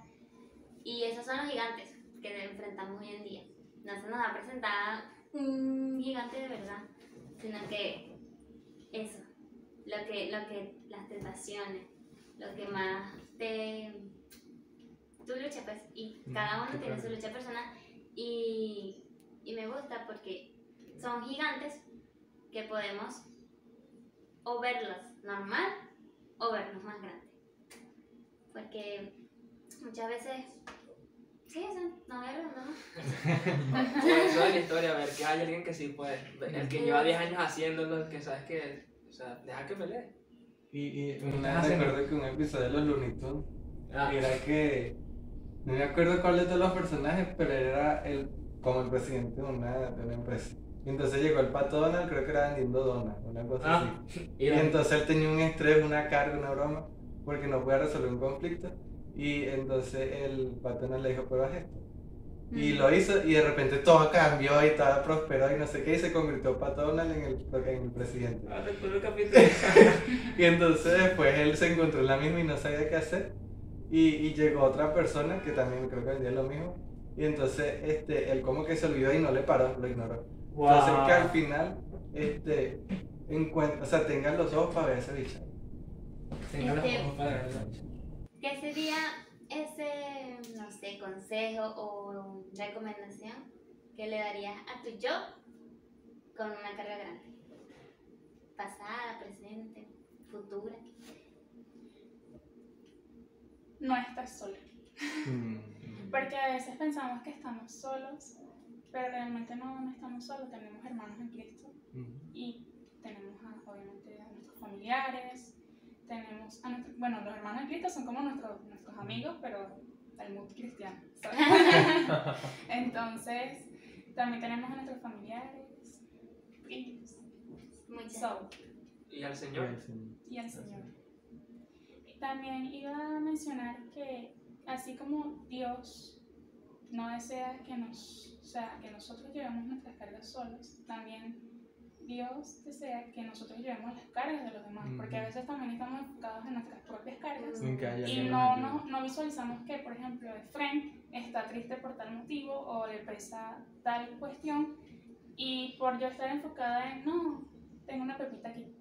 Y esos son los gigantes que enfrentamos hoy en día. No se nos ha presentado un gigante de verdad, sino que eso, lo que, lo que las tentaciones, lo que más te. tu lucha, pues, y cada uno tiene su lucha personal. Y, y me gusta porque son gigantes que podemos o verlos normal o vernos más grandes. Porque muchas veces. Sí, eso, no verlos, ¿no? O eso de la historia, a ver que hay alguien que sí puede. El que lleva 10 años haciéndolo, el que sabes que. O sea, deja que pelee. Y, y vez recuerdo que un episodio de los Looney Tunes Ah, era que. No me acuerdo cuál de todos los personajes, pero era el, como el presidente de una, de una empresa. Y entonces llegó el pato Donald, creo que era vendiendo donas, una cosa Ah, así. y Y entonces él tenía un estrés, una carga, una broma, porque no podía resolver un conflicto. Y entonces el Donald le dijo, pero haz esto. Y Mm. lo hizo y de repente todo cambió y todo prosperó y no sé qué y se convirtió Pato Donald en el, en el presidente. Ah, recuerdo el capítulo. Y entonces después él se encontró en la misma y no sabía qué hacer. Y, y llegó otra persona que también creo que vendía lo mismo. Y entonces este, él como que se olvidó y no le paró, lo ignoró. Entonces que al final este, encuentra, o sea, tengan los ojos para ver ese bicho. Tenga los Este- ojos para verlo. ¿Qué sería ese, no sé, consejo o recomendación que le darías a tu yo con una carga grande? Pasada, presente, futura. No estás sola. Mm. Porque a veces pensamos que estamos solos, pero realmente no, no estamos solos. Tenemos hermanos en Cristo Mm. y tenemos a- obviamente a nuestros familiares, tenemos a nuestro- bueno, los hermanos en Cristo son como nuestros, nuestros amigos, pero del mundo cristiano. [laughs] Entonces, también tenemos a nuestros familiares, primos, so, Y al Señor. y al Señor. Y También iba a mencionar que así como Dios no desea que nos, o sea, que nosotros llevemos nuestras cargas solos, también Dios desea que nosotros llevemos las cargas de los demás, porque a veces también estamos enfocados en nuestras propias cargas y no, no, no visualizamos que, por ejemplo, Efraín está triste por tal motivo o le pesa tal cuestión y por yo estar enfocada en, no, tengo una pepita aquí.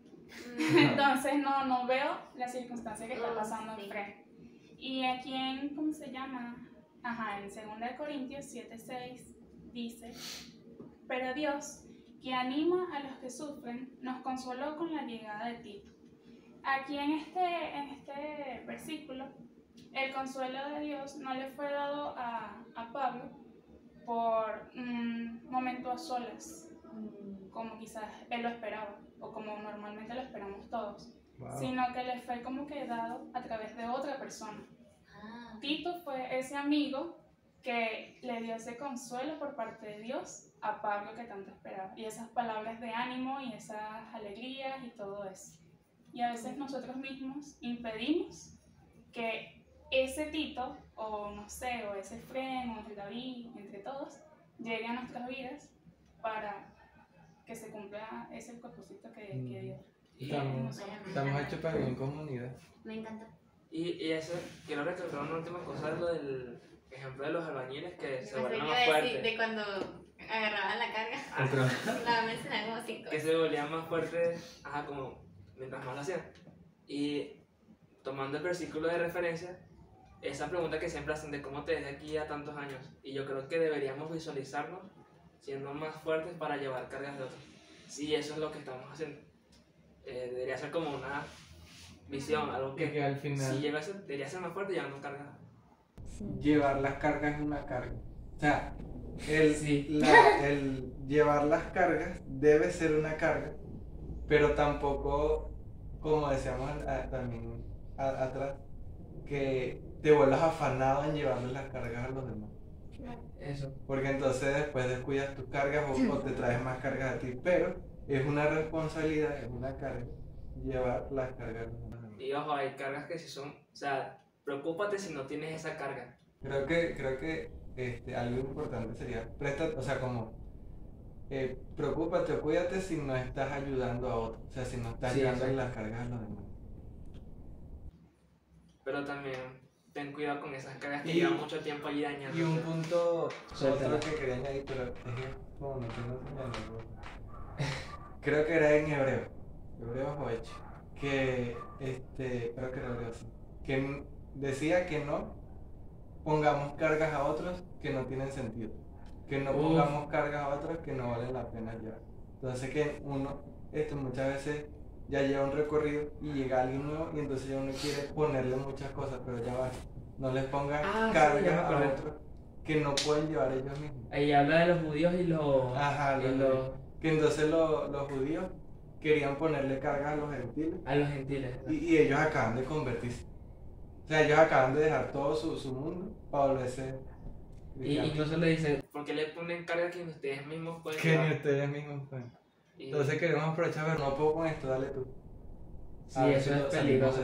[laughs] Entonces no, no veo la circunstancia que está pasando en Efraín. Y aquí en, ¿cómo se llama? Ajá, en 2 Corintios 7:6 dice, pero Dios, que anima a los que sufren, nos consoló con la llegada de Tito. Aquí en este, en este versículo, el consuelo de Dios no le fue dado a, a Pablo por un momento a solas, como quizás él lo esperaba, o como normalmente lo esperamos todos, Wow. sino que le fue como que dado a través de otra persona. Ah, Tito fue ese amigo que le dio ese consuelo por parte de Dios a Pablo que tanto esperaba. Y esas palabras de ánimo y esas alegrías y todo eso. Y a veces nosotros mismos impedimos que ese Tito, o no sé, o ese Fren, o entre David, entre todos, llegue a nuestras vidas para que se cumpla ese propósito que, que Mm. Dios. Y, Estamos, estamos hechos para vivir en comunidad. me encanta. y, y eso, quiero recalcar una última cosa lo del ejemplo de los albañiles que se iba más fuertes. de cuando agarraban la carga. [laughs] La mencionar como cinco. que se volvían más fuertes, ajá, como mientras más lo hacían. Y tomando el versículo de referencia, esa pregunta que siempre hacen de cómo te ves de aquí a tantos años. Y yo creo que deberíamos visualizarnos siendo más fuertes para llevar cargas de otros. Sí, eso es lo que estamos haciendo. Eh, debería ser como una visión, algo Que, que que al final si llega a ser, debería ser más fuerte llevando cargas. llevar las cargas es una carga. O sea, el, Sí. la- el llevar las cargas debe ser una carga, pero tampoco, como decíamos a- también a- atrás, que te vuelvas afanado en llevarle las cargas a los demás. Eso. Porque entonces después descuidas tus cargas o, o te traes más cargas a ti. Pero es una responsabilidad, es una carga, llevar las cargas a los demás. Y ojo, hay cargas que si son, o sea, preocúpate si no tienes esa carga. Creo que, creo que este, algo importante sería, presta, o sea, como, eh, preocúpate o cuídate si no estás ayudando a otros, o sea, si no estás Sí, llevando las cargas a los demás. Pero también ten cuidado con esas cargas que llevan mucho tiempo allí dañando. Y un punto, otro que quería añadir, pero es que como no tengo señal, no puedo. creo que era en hebreo, Hebreos 8, que, este, creo que era hebreo, sí, que decía que no pongamos cargas a otros que no tienen sentido, que no pongamos cargas a otros que no valen la pena llevar. Entonces que uno, este, muchas veces ya lleva un recorrido y llega alguien nuevo y entonces ya uno quiere ponerle muchas cosas, pero ya va, no les pongan Ah, cargas ya a otros que no pueden llevar ellos mismos. Ahí habla de los judíos y los. Ajá, y los- los- que entonces lo- los judíos querían ponerle cargas a los gentiles a los gentiles. y, y ellos acaban de convertirse. O sea, ellos acaban de dejar todo su, su mundo para volverse Y incluso le dice, ¿por qué le ponen cargas que ustedes mismos pueden que ni ustedes mismos pueden. Y- Entonces queremos aprovechar, pero no puedo con esto, dale tú. sí, A ver eso si es lo- peligroso.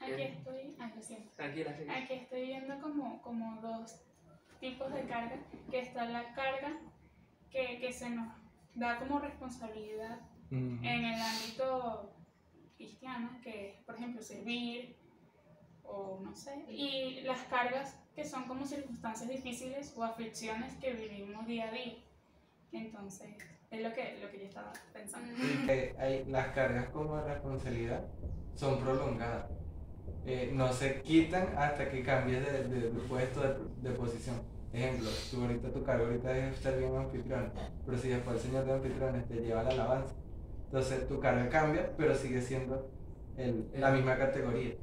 Aquí estoy, ay, lo siento. Tranquila, sí. Aquí estoy viendo como, como dos tipos de carga, que está la carga que, que se nos da como responsabilidad Ujú. en el ámbito cristiano, que es, por ejemplo, servir o no sé, y las cargas que son como circunstancias difíciles o aflicciones que vivimos día a día. Entonces, es lo que, lo que yo estaba pensando. Mm. Eh, hay- las cargas como responsabilidad son prolongadas. Eh, no se quitan hasta que cambies de, de- de puesto, de, de posición. Ejemplo, tú ahorita tu cargo ahorita es ser bien anfitrión, pero si después el señor de anfitriones te lleva la alabanza, entonces tu carga cambia, pero sigue siendo el- la misma categoría.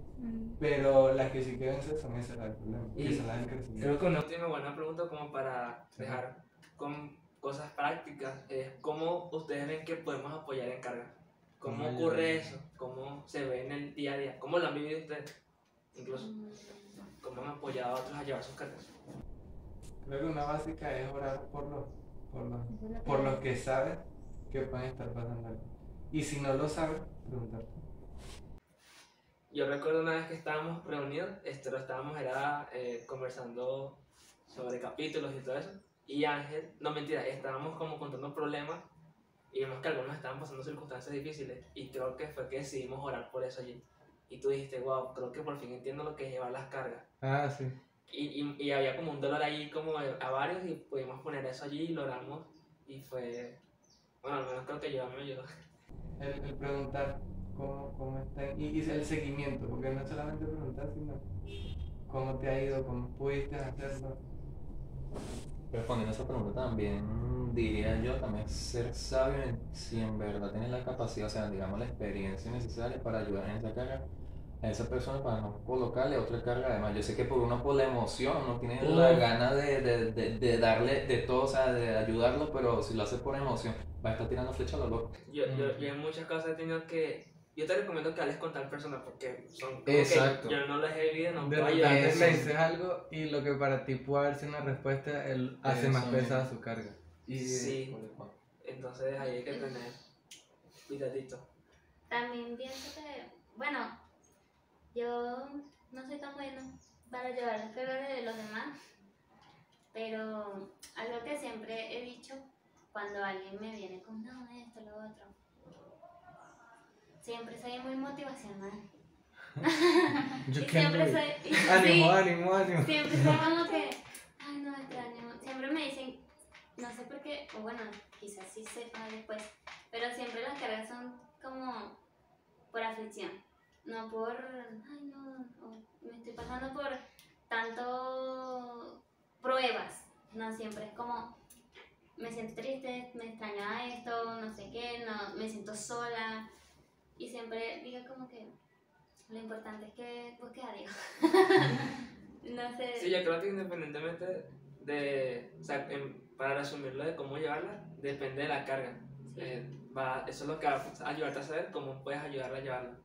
Pero las que sí que vencen son esas las del problema, Y que son las. Creo que una última buena pregunta como para dejar con cosas prácticas es cómo ustedes ven que podemos apoyar en carga. ¿Cómo ¿Cómo ocurre eso? ¿Cómo se ve en el día a día? ¿Cómo lo han vivido ustedes? Incluso. ¿cómo han apoyado a otros a llevar sus cargas? Creo que una básica es orar por los, por los por los que saben que pueden estar pasando algo. Y si no lo saben, preguntar. Yo recuerdo una vez que estábamos reunidos, este, lo estábamos era, eh, conversando sobre capítulos y todo eso, y Ángel, no mentira, estábamos como contando problemas y vimos que algunos estaban pasando circunstancias difíciles y creo que fue que decidimos orar por eso allí. Y tú dijiste, wow, creo que por fin entiendo lo que es llevar las cargas. Ah, sí. Y, y, y había como un dolor ahí como a varios y pudimos poner eso allí y lo oramos y fue, bueno, al menos creo que yo me ayudó. El, el preguntar cómo, cómo están y, y el seguimiento, porque no es solamente preguntar, sino cómo te ha ido, cómo pudiste hacerlo. Respondiendo a esa pregunta también diría yo también ser sabio en si en verdad tienes la capacidad, o sea, digamos la experiencia necesaria para ayudar en esa carga a esa persona para no colocarle otra carga además. Yo sé que por uno por la emoción, uno tiene la Uf. gana de, de, de, de darle de todo, o sea, de ayudarlo, pero si lo hace por emoción, va a estar tirando flecha a lo loco. Yo, yo, yo en muchas cosas he tenido que... Yo te recomiendo que hables con tal persona porque son como Exacto. que yo no les he vivido, no De puedo le dices algo y lo que para ti puede haber sido una respuesta, él hace más pesada su carga. Y Sí. Entonces ahí hay que tener cuidadito. También pienso que, bueno, yo no soy tan buena para llevar las cargas de los demás, pero algo que siempre he dicho cuando alguien me viene con, no, esto, lo otro, siempre soy muy motivacional. [laughs] yo y siempre soy... y- Ánimo, sí, ánimo, ánimo. Siempre soy [laughs] como que, ay no, este ánimo. Siempre me dicen, no sé por qué, o bueno, quizás sí sepa después, pero siempre las cargas son como por aflicción, no por, ay no, o me estoy pasando por tanto pruebas, no, siempre es como, me siento triste, me extraña esto, no sé qué, no, me siento sola, y siempre digo como que lo importante es que busques a Dios. [laughs] no sé. Sí, yo creo que independientemente de, o sea, en- para resumirlo de cómo llevarla, depende de la carga. Eh, va, eso es lo que va a ayudarte a saber cómo puedes ayudarla a llevarla.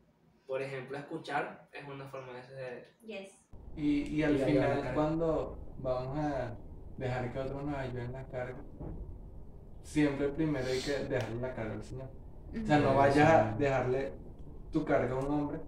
Por ejemplo, escuchar es una forma de hacer. Yes. Y, y al Y final, cuando vamos a dejar que otros nos ayuden la carga, siempre primero hay que dejarle la carga al Señor. O sea, no vayas a dejarle tu carga a un hombre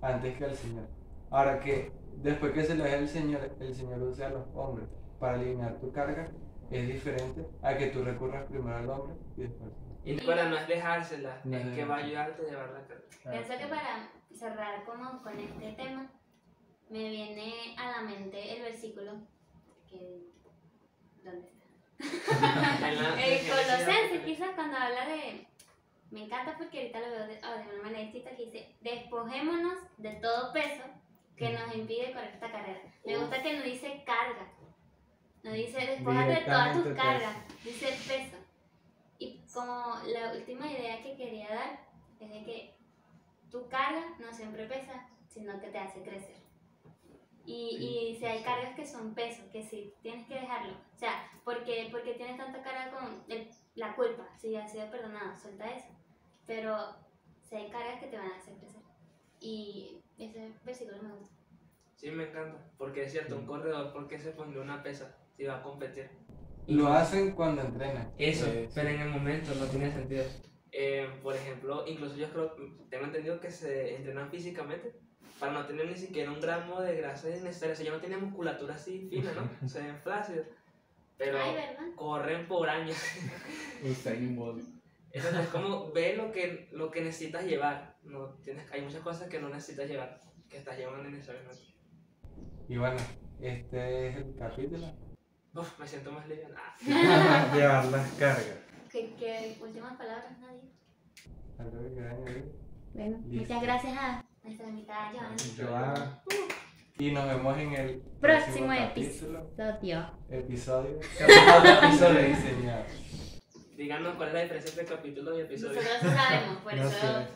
antes que al Señor. Ahora que después que se lo deje al Señor, el Señor use a los hombres para eliminar tu carga, es diferente a que tú recurras primero al hombre y después. Y para no es dejársela, No es es que va a ayudarte a llevar la carga. Pienso que para cerrar como con este tema, me viene a la mente el versículo que... ¿Dónde está? [laughs] [laughs] El en Colosenses, quizás cuando habla de. Me encanta porque ahorita lo veo de, oh, de una manera distinta que dice: Despojémonos de todo peso que nos impide correr esta carrera. Me gusta que no dice carga, no dice despojate de todas tus Directamente cargas, dice peso. Y como la última idea que quería dar es de que tu carga no siempre pesa, sino que te hace crecer. Y, y si hay cargas que son pesos, que sí, tienes que dejarlo. O sea, porque, porque tienes tanta carga con el- la culpa, si has sido perdonado, suelta eso. Pero si hay cargas que te van a hacer crecer. Y ese versículo me gusta. Sí, me encanta. Porque es cierto, un corredor, ¿por qué se pondría una pesa si va a competir? Lo hacen cuando entrenan. Eso, Sí, pero en el momento no tiene sentido. Eh, por ejemplo, incluso yo creo, tengo entendido que se entrenan físicamente para no tener ni siquiera un gramo de grasa innecesaria. O sea, ya no tienen musculatura así fina, ¿no? [laughs] Se ven flácidos. Pero Ay, corren por años. Usain Bolt. Entonces es como ve lo que, lo que necesitas llevar. No, tienes, hay muchas cosas que no necesitas llevar, que estás llevando necesariamente. Y bueno, este es el capítulo. Uf, me siento más liviano. Ah, [laughs] Llevar las cargas. ¿Qué, qué últimas palabras, nadie? Algo que quieran añadir. Bueno, Listo. muchas gracias a nuestra invitada Joana. Joana. Y nos vemos en el Próximo capítulo. episodio. Episodio. Capítulo episodio diseñado. Díganos cuál es la diferencia entre capítulo y episodio. Nosotros sabemos, por eso.